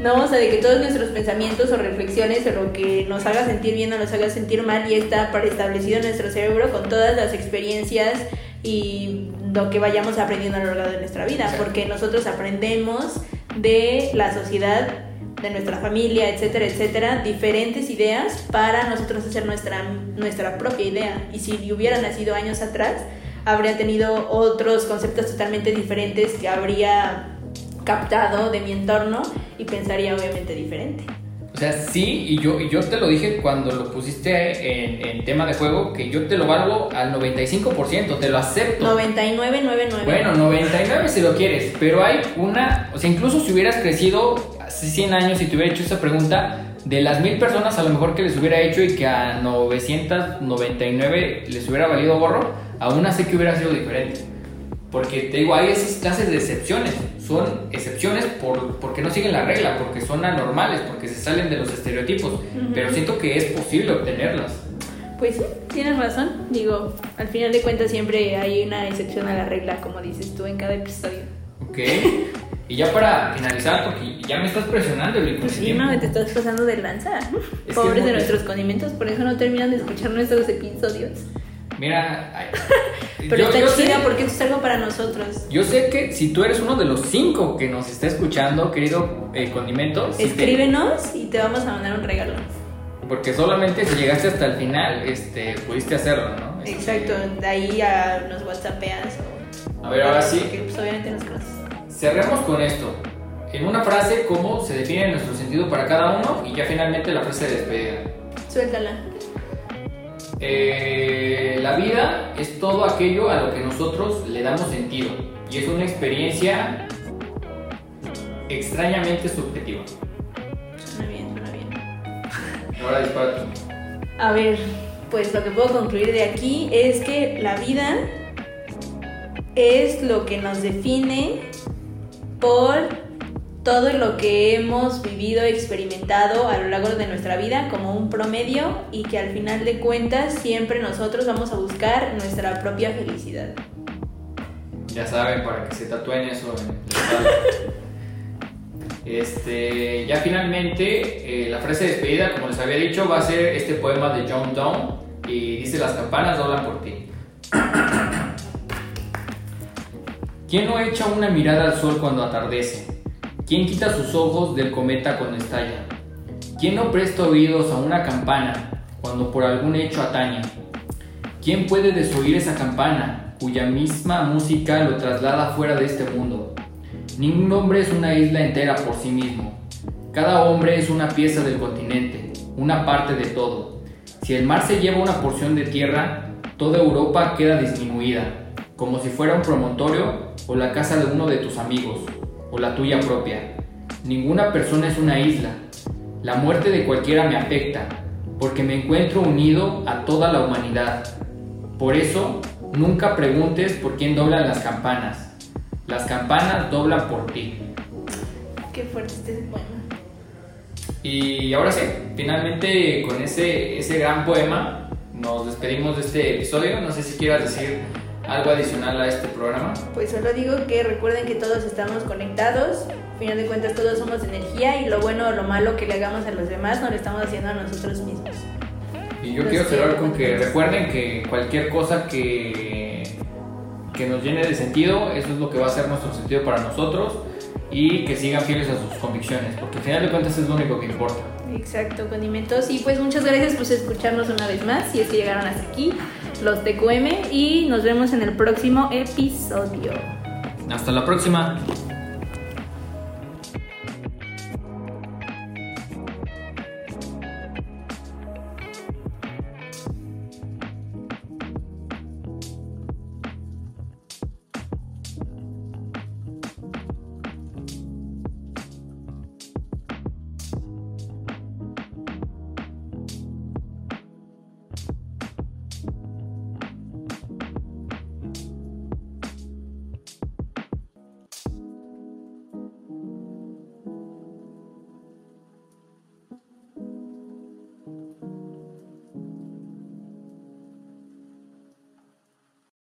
no, o sea, de que todos nuestros pensamientos o reflexiones o lo que nos haga sentir bien o nos haga sentir mal ya está preestablecido en nuestro cerebro con todas las experiencias y lo que vayamos aprendiendo a lo largo de nuestra vida, porque nosotros aprendemos de la sociedad, de nuestra familia, etcétera, etcétera, diferentes ideas para nosotros hacer nuestra, nuestra propia idea. Y si hubiera nacido años atrás, habría tenido otros conceptos totalmente diferentes que habría captado de mi entorno y pensaría obviamente diferente. O sea, sí, y yo, y yo te lo dije cuando lo pusiste en, en tema de juego, que yo te lo valgo al 95%, te lo acepto. 9999. Bueno, 99 si lo quieres, pero hay una, o sea, incluso si hubieras crecido hace 100 años y te hubiera hecho esa pregunta, de las mil personas a lo mejor que les hubiera hecho y que a 999 les hubiera valido gorro, aún así que hubiera sido diferente. Porque te digo, hay esas clases de excepciones. Son excepciones por, porque no siguen la regla, porque son anormales, porque se salen de los estereotipos. Ujú. Pero siento que es posible obtenerlas. Pues sí, tienes razón. Digo, al final de cuentas siempre hay una excepción a la regla, como dices tú en cada episodio. ¿Ok? Y ya para finalizar, porque ya me estás presionando, con Pues sí, te estás pasando de lanza. que Pobres de nuestros condimentos, por eso no terminan de escuchar nuestros episodios. Mira, ay, Pero yo- está yo sé- chida porque esto es algo para nosotros. Yo sé que si tú eres uno de los cinco que nos está escuchando, querido eh, condimento, si te- Escríbenos y te vamos a mandar un regalo. porque solamente si llegaste hasta el final, este, pudiste hacerlo, ¿no? Este, Exacto, de ahí a nos whatsappeas o... A ver, ahora sí, Porque pues obviamente nos conoces. cerremos con esto. En una frase, cómo se define nuestro sentido para cada uno y ya finalmente la frase de despedida. Suéltala. Eh, la vida es todo aquello a lo que nosotros le damos sentido y es una experiencia extrañamente subjetiva. Suena bien, suena bien. Ahora dispara. A ver, pues lo que puedo concluir de aquí es que la vida es lo que nos define por todo lo que hemos vivido, experimentado a lo largo de nuestra vida como un promedio y que al final de cuentas siempre nosotros vamos a buscar nuestra propia felicidad. Ya saben, para que se tatúen eso en. Este, ya finalmente, eh, la frase de despedida, como les había dicho, va a ser este poema de John Donne y dice: Las campanas doblan por ti. ¿Quién no echa una mirada al sol cuando atardece? ¿Quién quita sus ojos del cometa cuando estalla? ¿Quién no presta oídos a una campana cuando por algún hecho atañe? ¿Quién puede desoír esa campana cuya misma música lo traslada fuera de este mundo? Ningún hombre es una isla entera por sí mismo. Cada hombre es una pieza del continente, una parte de todo. Si el mar se lleva una porción de tierra, toda Europa queda disminuida, como si fuera un promontorio o la casa de uno de tus amigos o la tuya propia. Ninguna persona es una isla. La muerte de cualquiera me afecta, porque me encuentro unido a toda la humanidad. Por eso, nunca preguntes por quién doblan las campanas. Las campanas doblan por ti. Qué fuerte este poema. Y ahora sí, finalmente con ese, ese gran poema nos despedimos de este episodio. No sé si quieras decir algo adicional a este programa? Pues solo digo que recuerden que todos estamos conectados, al final de cuentas todos somos energía y lo bueno o lo malo que le hagamos a los demás no lo estamos haciendo a nosotros mismos. Y yo quiero cerrar con que recuerden que cualquier cosa que, que nos llene de sentido, eso es lo que va a ser nuestro sentido para nosotros y que sigan fieles a sus convicciones, porque al final de cuentas es lo único que importa. Exacto, condimentos. Y pues muchas gracias por escucharnos una vez más, si es que llegaron hasta aquí, los TQM, y nos vemos en el próximo episodio. Hasta la próxima.